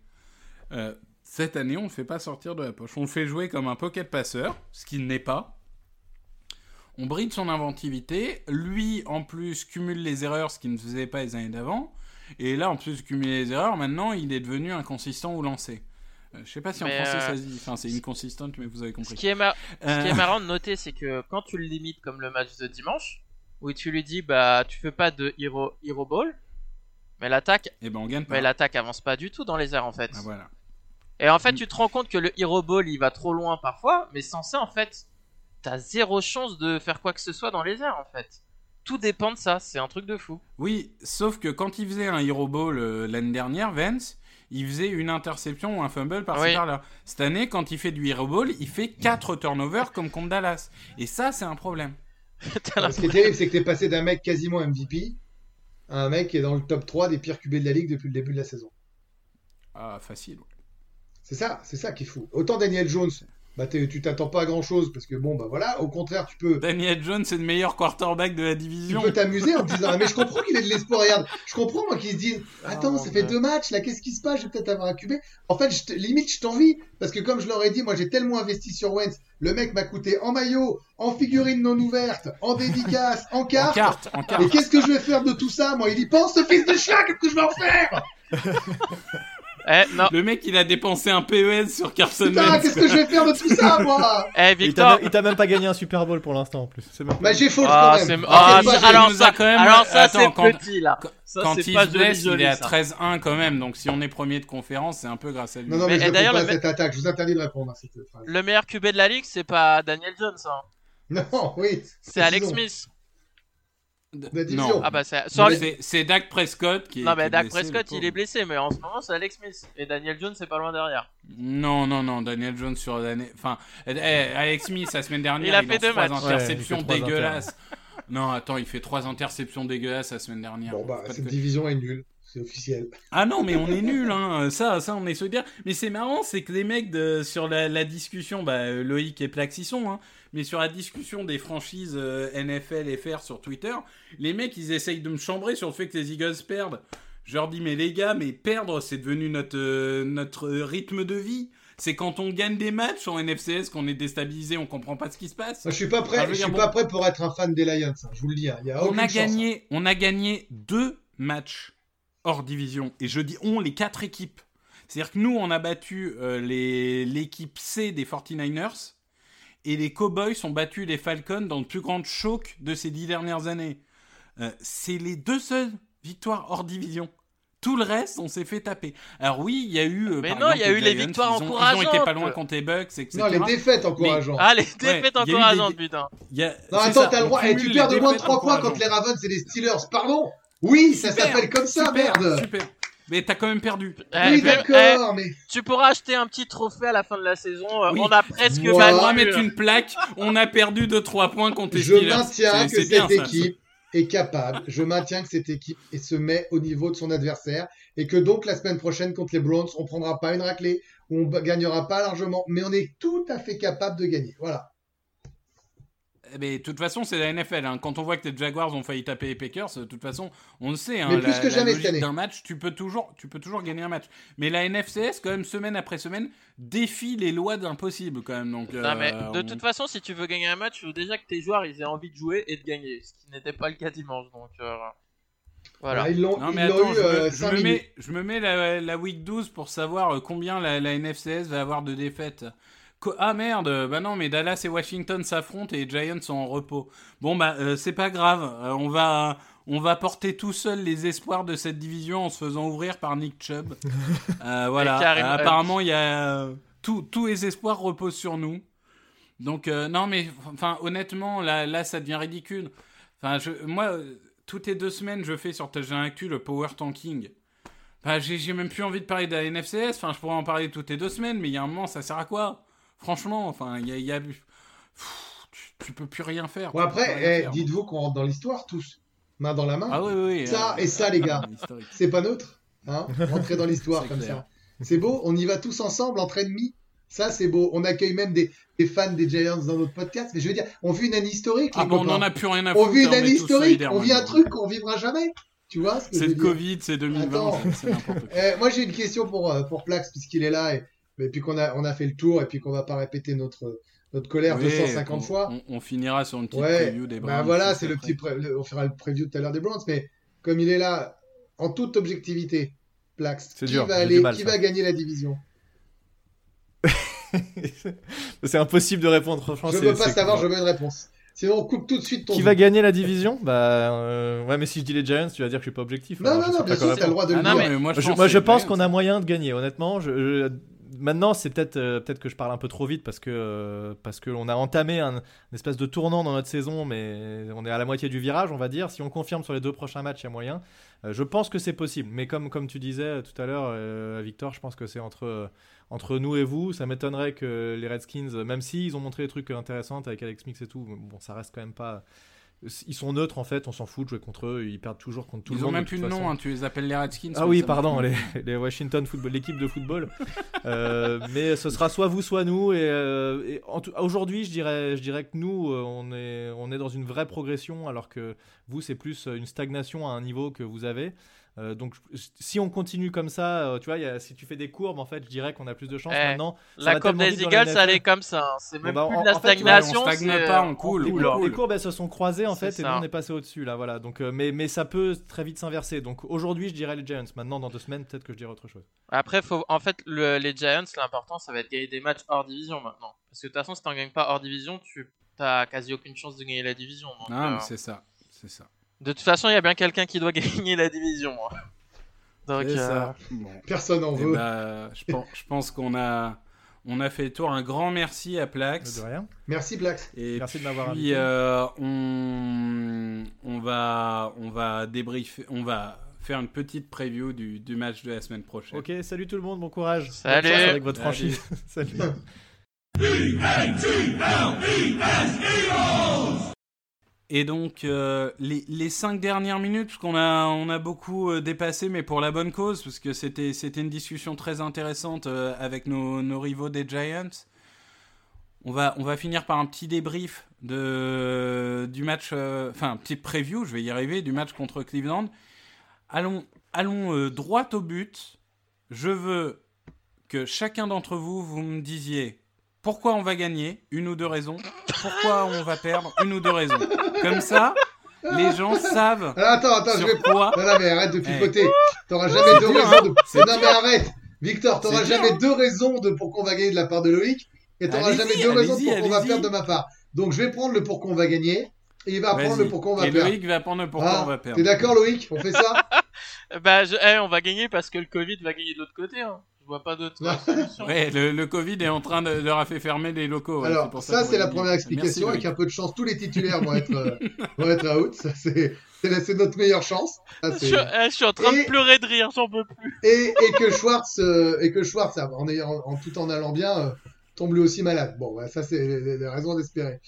Euh, cette année, on ne fait pas sortir de la poche. On le fait jouer comme un pocket passeur, ce qu'il n'est pas. on bride son inventivité. Lui, en plus, cumule les erreurs, ce qu'il ne faisait pas les années d'avant. Et là, en plus cumuler les erreurs, maintenant, il est devenu inconsistant ou lancé. Euh, je sais pas si en Mais, français euh, ça se dit. Enfin, c'est inconsistant, mais vous avez Ce compris. qui est, mar- ce qui Euh, est marrant de noter, c'est que quand tu le limites comme le match de dimanche, où tu lui dis bah tu fais pas de hero, hero ball, mais l'attaque, Et ben, on gagne pas. mais l'attaque avance pas du tout dans les airs en fait. Ah, voilà. Et en fait, Mm. tu te rends compte que le hero ball il va trop loin parfois, mais sans ça en fait, t'as zéro chance de faire quoi que ce soit dans les airs en fait. Tout dépend de ça, c'est un truc de fou. Oui, sauf que quand il faisait un Hero Ball euh, l'année dernière, Vance, il faisait une interception ou un fumble par-ci Oui. par-là. Cette année, quand il fait du Hero Ball, il fait 4 turnovers comme contre Dallas. Et ça, c'est un problème. Ce qui est terrible, c'est que t'es passé d'un mec quasiment MVP à un mec qui est dans le top 3 des pires QB de la ligue depuis le début de la saison. Ah, facile. ouais. C'est ça, c'est ça qui est fou. Autant Daniel Jones, bah tu t'attends pas à grand chose parce que bon, bah voilà, au contraire, tu peux. Daniel Jones, c'est le meilleur quarterback de la Tu division. peux t'amuser en te disant, Ah, mais je comprends qu'il ait de l'espoir. Regarde, je comprends moi qu'ils se disent, attends, Oh, ça fait deux matchs là, qu'est-ce qui se passe? Je vais peut-être avoir un QB. En fait, je limite, je t'envie parce que comme je leur ai dit, moi j'ai tellement investi sur Wentz. Le mec m'a coûté en maillot, en figurine non ouverte, en dédicace, en En carte. carte, en carte. Et qu'est-ce que je vais faire de tout ça? Moi, il y pense, ce fils de chien, qu'est-ce que je vais en faire? Eh non, Le mec, il a dépensé un PES sur Carson Putain, Wentz. qu'est-ce que je vais faire de tout ça, moi eh Il Victor, t'a il t'a même pas gagné un Super Bowl pour l'instant en plus. C'est même Bah, j'ai faux Ah, quand même. ah, pas, alors ça, quand même- alors ça Attends, c'est quand- petit là. Ça Quand il pas se joli il est à ça. 13-1 quand même. Donc si on est premier de conférence, c'est un peu grâce à lui. Non, non, mais, d'ailleurs, pas à le cette attaque. Je vous interdis de répondre à cette phrase. Le meilleur QB de la ligue, c'est pas Daniel Jones, hein. Non, oui. c'est Alex. Smith. Non, Ah bah c'est c'est Dak Prescott qui est. Non qui mais est Dak blessé, Prescott il est blessé mais en ce moment c'est Alex Smith et Daniel Jones c'est pas loin derrière. Non, non, non, Daniel Jones sur l'année. Enfin, eh, eh, Alex Smith, la semaine dernière, Il a fait deux trois matchs. interceptions Ouais, dégueulasses. non, attends, il fait trois interceptions dégueulasses la semaine dernière. Bon, bah, cette te- division est nulle. C'est officiel. Ah non, mais on est nul, hein. Ça, ça, on est solidaire. Mais c'est marrant, c'est que les mecs de, sur la, la discussion, bah, euh, Loïc et Plax y sont, hein. Mais sur la discussion des franchises euh, NFL FR sur Twitter, les mecs, ils essayent de me chambrer sur le fait que les Eagles perdent. Je leur dis, mais les gars, mais perdre, c'est devenu notre, euh, notre euh, rythme de vie. C'est quand on gagne des matchs en NFCS qu'on est déstabilisé, on comprend pas ce qui se passe. Moi, je suis pas prêt. Ah, je suis pas prêt pour être un fan des Lions. hein, je vous le dis. hein, y a on a chance, hein. gagné, on a gagné deux matchs hors division. Et je dis on, les quatre équipes. C'est-à-dire que nous, on a battu euh, les- l'équipe C des 49ers et les Cowboys ont battu les Falcons dans le plus grand choc de ces dix dernières années. Euh, c'est les deux seules victoires hors division. Tout le reste, on s'est fait taper. Alors oui, il y a eu. euh, Mais non, il y a eu les victoires ils ont, Ils ont été encourageantes. pas loin contre les Bucks, etc. Non, les défaites encourageantes. Ah les Ouais, il y a défaites des- encourageantes putain. A- Non, attends, t'as le droit. Et tu perds de moins de défaites 3 points contre les Ravens et les Steelers. Pardon Oui, ça s'appelle comme ça, super, merde. Super. Mais t'as quand même perdu. Eh, Oui, mais- d'accord, mais. eh, tu pourras acheter un petit trophée à la fin de la saison. euh, Oui. On a presque On va mettre une plaque. On a perdu de 3 points contre les Je Steelers. maintiens C'est- que bien, cette ça. équipe est capable. Je maintiens que cette équipe se met au niveau de son adversaire et que donc la semaine prochaine contre les Browns, on prendra pas une raclée, on b- gagnera pas largement, mais on est tout à fait capable de gagner. Voilà. Eh ben, de toute façon, c'est la NFL. hein. Quand on voit que les Jaguars ont failli taper les Packers, de toute façon, on le sait. hein, Mais plus la, que la jamais cette logique année. d'un match, tu peux toujours, tu peux toujours gagner un match. Mais la NFCS, quand même, semaine après semaine, défie les lois d'impossible, quand même. Donc, Non euh, mais de on- toute façon si tu veux gagner un match, il faut déjà que tes joueurs ils aient envie de jouer et de gagner, ce qui n'était pas le cas dimanche donc euh, voilà. Voilà, ils l'ont mais eu je, me- mets, je me mets la, la week 12 pour savoir euh, combien la, la NFCS va avoir de défaites. Ah merde, bah non, mais Dallas et Washington s'affrontent et les Giants sont en repos. Bon bah euh, c'est pas grave, Euh, on va on va porter tout seul les espoirs de cette division en se faisant ouvrir par Nick Chubb. Euh, voilà, apparemment il y a tout- tous les espoirs reposent sur nous. Donc euh, non mais enfin honnêtement là là ça devient ridicule. Enfin je moi toutes les deux semaines je fais sur Touchdown Actu le power tanking. Enfin j'ai j'ai même plus envie de parler de la NFCS. Enfin je pourrais en parler toutes les deux semaines mais il y a un moment ça sert à quoi? Franchement enfin il y a, y a- Pff, tu, tu peux plus rien faire. Bon, après, eh, dites-vous qu'on rentre dans l'histoire tous, main dans la main. Ah oui oui. Ça euh, et ça, les gars. C'est pas neutre, hein Rentrer dans l'histoire comme clair. ça. C'est beau, on y va tous ensemble entre ennemis. Ça, c'est beau. On accueille même des, des fans des Giants dans notre podcast. Mais je veux dire, on vit une année historique. Ah bon on copains. en a plus rien à on foutre. vit une on année historique. On vit un truc qu'on vivra jamais. Tu vois C'est le Covid, c'est 2020, Attends. c'est- c'est n'importe quoi. Euh, moi, j'ai une question pour, euh, pour Plax, puisqu'il est là, et, et puis qu'on a, on a fait le tour, et puis qu'on va pas répéter notre, notre colère Oui, 250 on- fois. On, on finira sur une petite Ouais, preview des bah Browns. voilà, juste c'est le petit. pré- le- on fera le preview tout à l'heure des Browns, mais comme il est là, en toute objectivité, Plax, qui dur, va j'ai aller, du mal, qui ça. va gagner la division? C'est impossible de répondre, franchement. Je c'est- veux pas savoir, je veux une réponse. Sinon, on coupe tout de suite ton. Qui jeu. va gagner la division? Bah euh, ouais, mais si je dis les Giants, tu vas dire que je suis pas objectif. Non, alors non, non, bien sûr, t'as le droit de Ah le non, dire. mais moi je Je, pense, moi, je pense qu'on a moyen de gagner. Honnêtement, je, je- maintenant, c'est peut-être euh, peut-être que je parle un peu trop vite parce que euh, parce que on a entamé un, espèce de tournant dans notre saison, mais on est à la moitié du virage, on va dire. Si on confirme sur les deux prochains matchs, il y a moyen. Euh, je pense que c'est possible, mais comme comme tu disais tout à l'heure, Victor, je pense que c'est entre entre nous et vous. Ça m'étonnerait que les Redskins, même s'ils ont montré des trucs intéressants avec Alex Mix et tout, bon, ça reste quand même pas. Ils sont neutres en fait, on s'en fout de jouer contre eux, ils perdent toujours contre tout Ils le ont monde. même de plus toute de nom, hein, tu les appelles les Redskins. Ah oui, pardon, les, les Washington Football, l'équipe de football. Euh, mais ce sera soit vous, soit nous. Et, euh, et aujourd'hui, je dirais, je dirais que nous, euh, on est, on est dans une vraie progression, alors que vous, c'est plus une stagnation à un niveau que vous avez. Euh, donc, si on continue comme ça, euh, tu vois, il y a- si tu fais des courbes, en fait, je dirais qu'on a plus de chance Eh, maintenant. ça La tellement des Eagles, elle est comme ça. hein. C'est Bon, même bah, plus en- de la en fait, vois, stagnation. on stagne c'est, pas, euh, on coule, Les, courbes, elles se sont croisées en fait, et ça. nous on est passé au-dessus là, voilà. Donc, euh, mais, mais ça peut très vite s'inverser. Donc aujourd'hui, je dirais les Giants. Maintenant, dans deux semaines, peut-être que je dirai autre chose. Après, faut... en fait, le- les Giants, l'important, ça va être de gagner des matchs hors division maintenant. Parce que de toute façon, si t'en gagnes pas hors division, tu as quasi aucune chance de gagner la division. donc, Ah, euh, mais c'est ça. C'est ça. De toute façon, il y a bien quelqu'un qui doit gagner la division. hein. Donc, euh, ça. Bon. Personne n'en Eh veut. ben, je pense, je pense qu'on a, on a fait le tour. Un grand merci à Plax. De rien. Merci, Plax. Et Merci de m'avoir invité. euh, on, on va, on va débriefer, on va faire une petite preview du, du match de la semaine prochaine. Ok, salut tout le monde, bon courage. Salut. Chance avec votre Salut. franchise. salut. Et donc, euh, les, les cinq dernières minutes, parce qu'on a, on a beaucoup euh, dépassé, mais pour la bonne cause, parce que c'était, une discussion très intéressante euh, avec nos, nos rivaux des Giants. On va, on va finir par un petit débrief de, du match, enfin, un petit preview, je vais y arriver, du match contre Cleveland. Allons, allons droit au but. Je veux que chacun d'entre vous, vous me disiez pourquoi on va gagner, une ou deux raisons, pourquoi on va perdre, une ou deux raisons? Comme ça, les gens savent Alors, attends, attends, je vais. quoi. Non, non, mais arrête de Eh. pipoter. T'auras jamais deux dur, raisons de. hein. Non, dur. mais arrête. Victor, t'auras dur, jamais deux raisons de pourquoi on va gagner de la part de Loïc. Et t'auras jamais deux raisons de allez-y, pourquoi on va perdre de ma part. Donc, je vais prendre le pourquoi on va gagner. Et il va prendre le pourquoi on va Et perdre. Loïc va prendre le pourquoi Ah, on va perdre. T'es d'accord, Loïc? On fait ça? Bah, je- eh, on va gagner parce que le Covid va gagner de l'autre côté. Hein. Je vois pas d'autre Non. solution. Ouais, le, le Covid est en train de leur a fait fermer les locaux. ouais, Alors, pour ça, c'est la première explication. Merci, Avec un peu de chance, tous les titulaires vont être, euh, vont être out. Ça, c'est c'est la- notre meilleure chance. Ça, Je suis, je suis en train Et- de pleurer de rire, j'en peux plus. et, et que Schwartz, euh, et que Schwartz, en, ayant- en tout en allant bien, euh, tombe lui aussi malade. Bon, bah, ça, c'est les raisons d'espérer.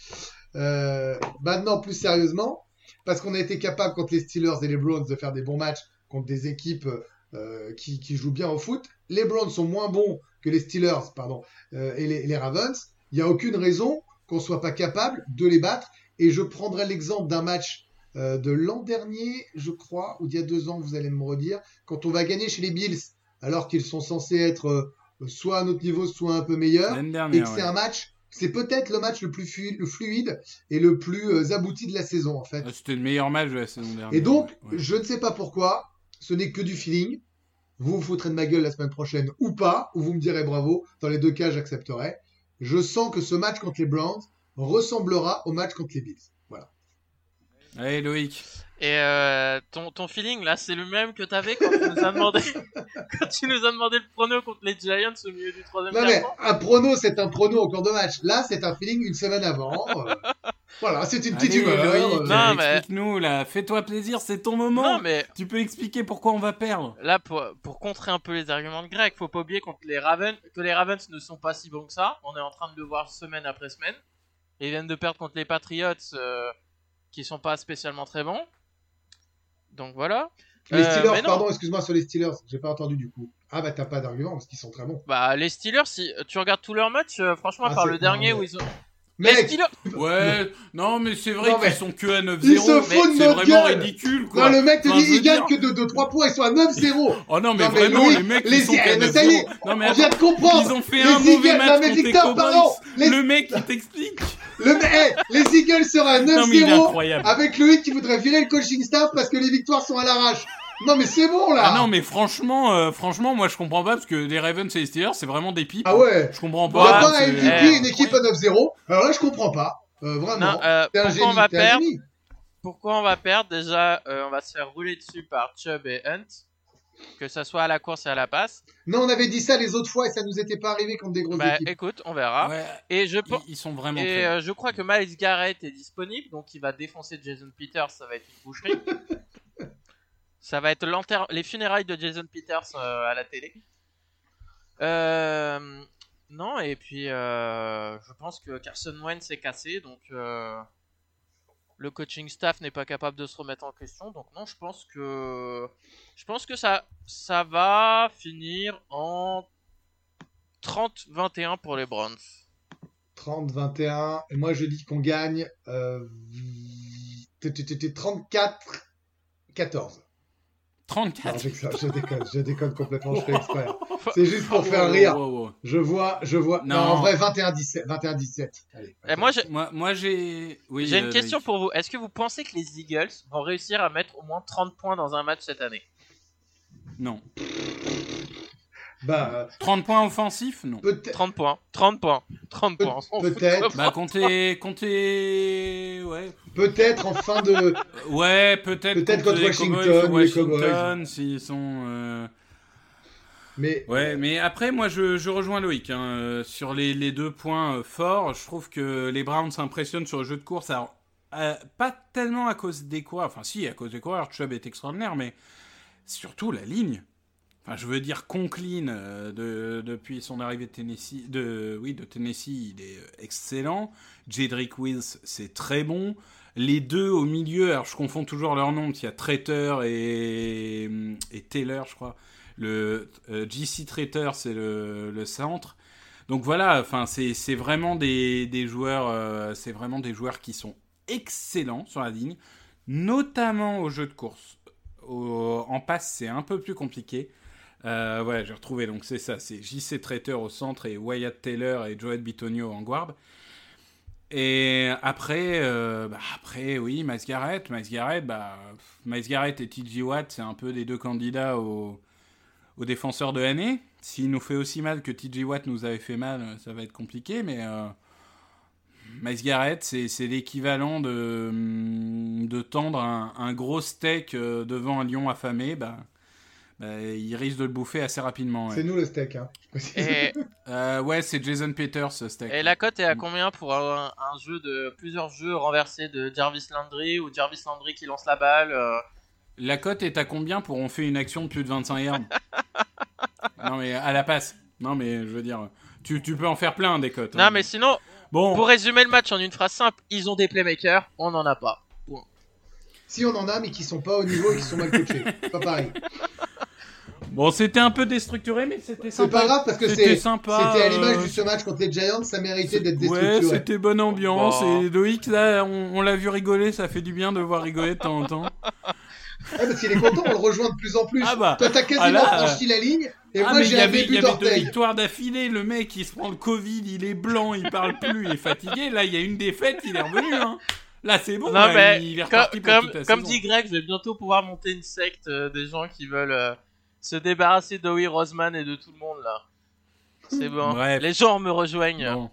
Euh, maintenant, plus sérieusement, parce qu'on a été capable contre les Steelers et les Browns de faire des bons matchs contre des équipes euh, qui, qui jouent bien au foot. Les Browns sont moins bons que les Steelers, pardon, euh, et les, les Ravens. Il n'y a aucune raison qu'on soit pas capable de les battre. Et je prendrai l'exemple d'un match euh, de l'an dernier, je crois, ou d'il y a deux ans, vous allez me redire, quand on va gagner chez les Bills, alors qu'ils sont censés être soit à notre niveau, soit un peu meilleurs, L'année et dernière. que c'est ouais. un match, c'est peut-être le match le plus fluide et le plus abouti de la saison, en fait. Ah, C'était le meilleur match de la saison dernière. Et donc, ouais, ouais. je ne sais pas pourquoi, ce n'est que du feeling. Vous vous foutrez de ma gueule la semaine prochaine ou pas, ou vous me direz bravo. Dans les deux cas, j'accepterai. Je sens que ce match contre les Browns ressemblera au match contre les Bills. Allez, Loïc. Et euh, ton, ton feeling là, c'est le même que t'avais quand tu nous as demandé quand tu nous as demandé le prono contre les Giants au milieu du troisième Non mais un prono, c'est un prono en cours de match. Là, c'est un feeling une semaine avant. Euh, voilà, c'est une petite Allez, humeur. Loïc, Euh, Non, mais- explique-nous là. Fais-toi plaisir, c'est ton moment. Non mais Tu peux expliquer pourquoi on va perdre. là pour, pour contrer un peu les arguments de Greg, faut pas oublier contre les Ravens que les Ravens ne sont pas si bons que ça. On est en train de le voir semaine après semaine. Ils viennent de perdre contre les Patriots euh, qui sont pas spécialement très bons. Donc voilà. Les Euh, Steelers, pardon, excuse-moi sur les Steelers, j'ai pas entendu du coup. Ah bah t'as pas d'argument parce qu'ils sont très bons. Bah les Steelers, si tu regardes tous leurs matchs, euh, franchement, à Ah, part c'est- le dernier non, où mais- ils ont Les Mec, Steelers- Ouais, non, mais c'est vrai mais qu'ils sont que à 9-0. ils se mais foutent de c'est notre vraiment gueule. ridicule, quoi. non, le mec te Enfin, dit, ils gagnent dire- que de, de 3 points, ils sont à 9-0. Oh non, mais Non, mais vraiment, Louis, les mecs, les ils sont qu'à mais ça y est, 9-0. Non, mais On vient de comprendre. ils ont fait les un mauvais match contre les. Les, Le mec, il t'explique. Le, hey, les Eagles seraient à Non, mais il est 9-0 incroyable. avec Loïc qui voudrait virer le coaching staff parce que les victoires sont à l'arrache. Non, mais c'est bon, là. Ah non, mais franchement, euh, franchement, moi, je comprends pas parce que les Ravens et les Steelers, c'est vraiment des pipes. Ah ouais. Je comprends On pas. va pas un MVP, eh, une équipe à 9-0. Alors là, je comprends pas. Euh, vraiment. Non, euh, pourquoi on va perdre. Pourquoi on va perdre? Déjà, euh, on va se faire rouler dessus par Chubb et Hunt, que ça soit à la course et à la passe. Non, on avait dit ça les autres fois et ça nous était pas arrivé contre des grosses Bah, équipes. écoute, on verra. Ouais, Et je ils, pense. ils sont vraiment Et très euh, je crois que Miles Garrett est disponible, donc il va défoncer Jason Peters, ça va être une boucherie. ça va être les funérailles de Jason Peters euh, à la télé. Euh, non, et puis euh, je pense que Carson Wentz est cassé, donc euh, le coaching staff n'est pas capable de se remettre en question. Donc non, je pense que je pense que ça ça va finir en 30-21 pour les Browns. 30-21. Et moi, je dis qu'on gagne euh, 34-14. 34. Non, je, déconne, je déconne complètement, je fais exprès. C'est juste pour faire rire. wow, wow. Je vois, je vois. Non, Non. en vrai, 21-17. 21-17. Allez. Et moi, j'ai Moi, moi j'ai. Oui, j'ai euh, une question pour vous. Est-ce que vous pensez que les Eagles vont réussir à mettre au moins 30 points dans un match cette année? Non. Bah, euh, 30 points offensifs Non. peut-être. 30 points. 30 points. 30 points. peut-être. Bah, comptez. comptez. Ouais. Peut-être en fin de. Ouais, peut-être. Peut-être contre les Washington, Cowboys ou les Cowboys. Washington, s'ils sont. euh, Mais Ouais, mais après, moi, je, je rejoins Loïc. hein, euh, sur les, les deux points euh, forts, je trouve que les Browns s'impressionnent sur le jeu de course. Alors, euh, pas tellement à cause des coureurs. Enfin, si, à cause des coureurs. Chubb est extraordinaire, mais surtout la ligne. Je veux dire, Conklin, euh, de, depuis son arrivée de Tennessee, oui, de Tennessee, il est euh, excellent. Jedrick Wills, c'est très bon. Les deux au milieu, alors je confonds toujours leurs noms, il y a Traitor et, et Taylor, je crois. Le euh, JC Traitor, c'est le, centre. Donc voilà, enfin c'est vraiment des, joueurs, euh, c'est vraiment des joueurs qui sont excellents sur la ligne, notamment au jeu de course. En passe, c'est un peu plus compliqué. Euh, ouais, j'ai retrouvé, donc c'est ça, c'est JC Traitor au centre et Wyatt Taylor et Joel Bitonio en guard. Et après, euh, bah après, oui, Miles Garrett, Miles Garrett, bah, Miles et TJ Watt, c'est un peu les deux candidats au, au défenseur de l'année. S'il nous fait aussi mal que TJ Watt nous avait fait mal, ça va être compliqué, mais euh, Miles Garrett, c'est c'est l'équivalent de, hum, de tendre un, un gros steak euh, devant un lion affamé, bah, bah, il risque de le bouffer assez rapidement. c'est nous le steak. Hein. Et, Euh, ouais c'est Jason Peters, ce steak. et la cote est à combien pour un, un jeu de plusieurs jeux renversés de Jarvis Landry ou Jarvis Landry qui lance la balle euh, La cote est à combien pour on fait une action de plus de 25 yards? Non mais à la passe. Non mais je veux dire, tu, tu peux en faire plein des cotes. hein. Non, mais sinon, bon. pour résumer le match en une phrase simple, ils ont des playmakers, on n'en a pas. Si on en a, mais qui sont pas au niveau et qui sont mal coachés. pas pareil. Bon, c'était un peu déstructuré, mais c'était C'est sympa. pas grave parce que C'était c'est- sympa, c'était à l'image euh, de ce match contre les Giants, ça méritait d'être Ouais, déstructuré. c'était bonne ambiance. Bon. Et Loïc, là, on, on l'a vu rigoler, ça fait du bien de voir rigoler de temps en temps. Ouais, parce qu'il est content, on le rejoint de plus en plus. Ah bah, Toi, t'as quasiment ah là, franchi la ligne, et ah, moi, mais j'ai il y un début d'orteil. victoires d'affilée. Le mec, il se prend le Covid, il est blanc, il parle plus, il est fatigué. Là, il y a une défaite, il est revenu. Hein. Là, c'est bon. non, mais il est comme, comme, dit Greg, je vais bientôt pouvoir monter une secte euh, des gens qui veulent euh, se débarrasser d'Howie Roseman et de tout le monde là. C'est bon. Bref. Les gens me rejoignent. Bon.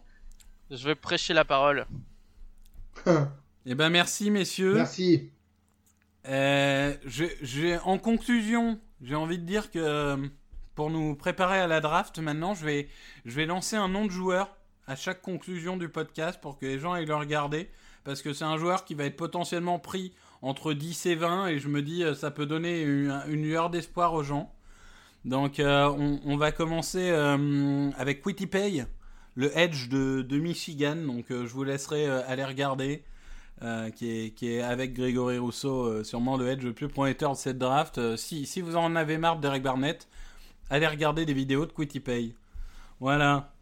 Je vais prêcher la parole. Eh ben, merci, messieurs. Merci. Euh, je- en conclusion, j'ai envie de dire que pour nous préparer à la draft, maintenant, je vais, je vais lancer un nom de joueur à chaque conclusion du podcast pour que les gens aillent le regarder. Parce que c'est un joueur qui va être potentiellement pris entre 10 et 20 et je me dis euh, ça peut donner une, lueur d'espoir aux gens. Donc euh, on, va commencer euh, avec Wittipay, le Edge de, Michigan. Donc euh, je vous laisserai aller regarder qui, est, avec Grégory Rousseau, sûrement le edge le plus prometteur de cette draft. Si, si vous en avez marre d'Eric Barnett, allez regarder des vidéos de Quitty Pay. Voilà.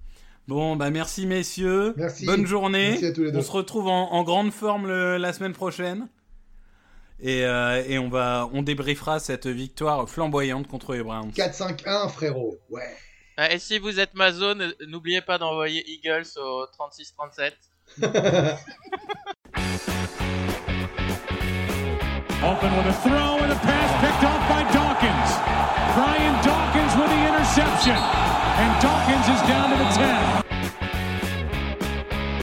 Bon, bah merci messieurs. Merci. Bonne journée. Merci à tous les deux. On se retrouve en, en grande forme le- la semaine prochaine. Et, euh, et on va, on débriefera cette victoire flamboyante contre les Browns. 4-5-1, frérot. Ouais. Ah, Et si vous êtes Mazo, ne- n'oubliez pas d'envoyer Eagles au 36-37. Open with a throw and a pass picked off by Dawkins. Brian Dawkins with the interception. And Dawkins is down to the 10.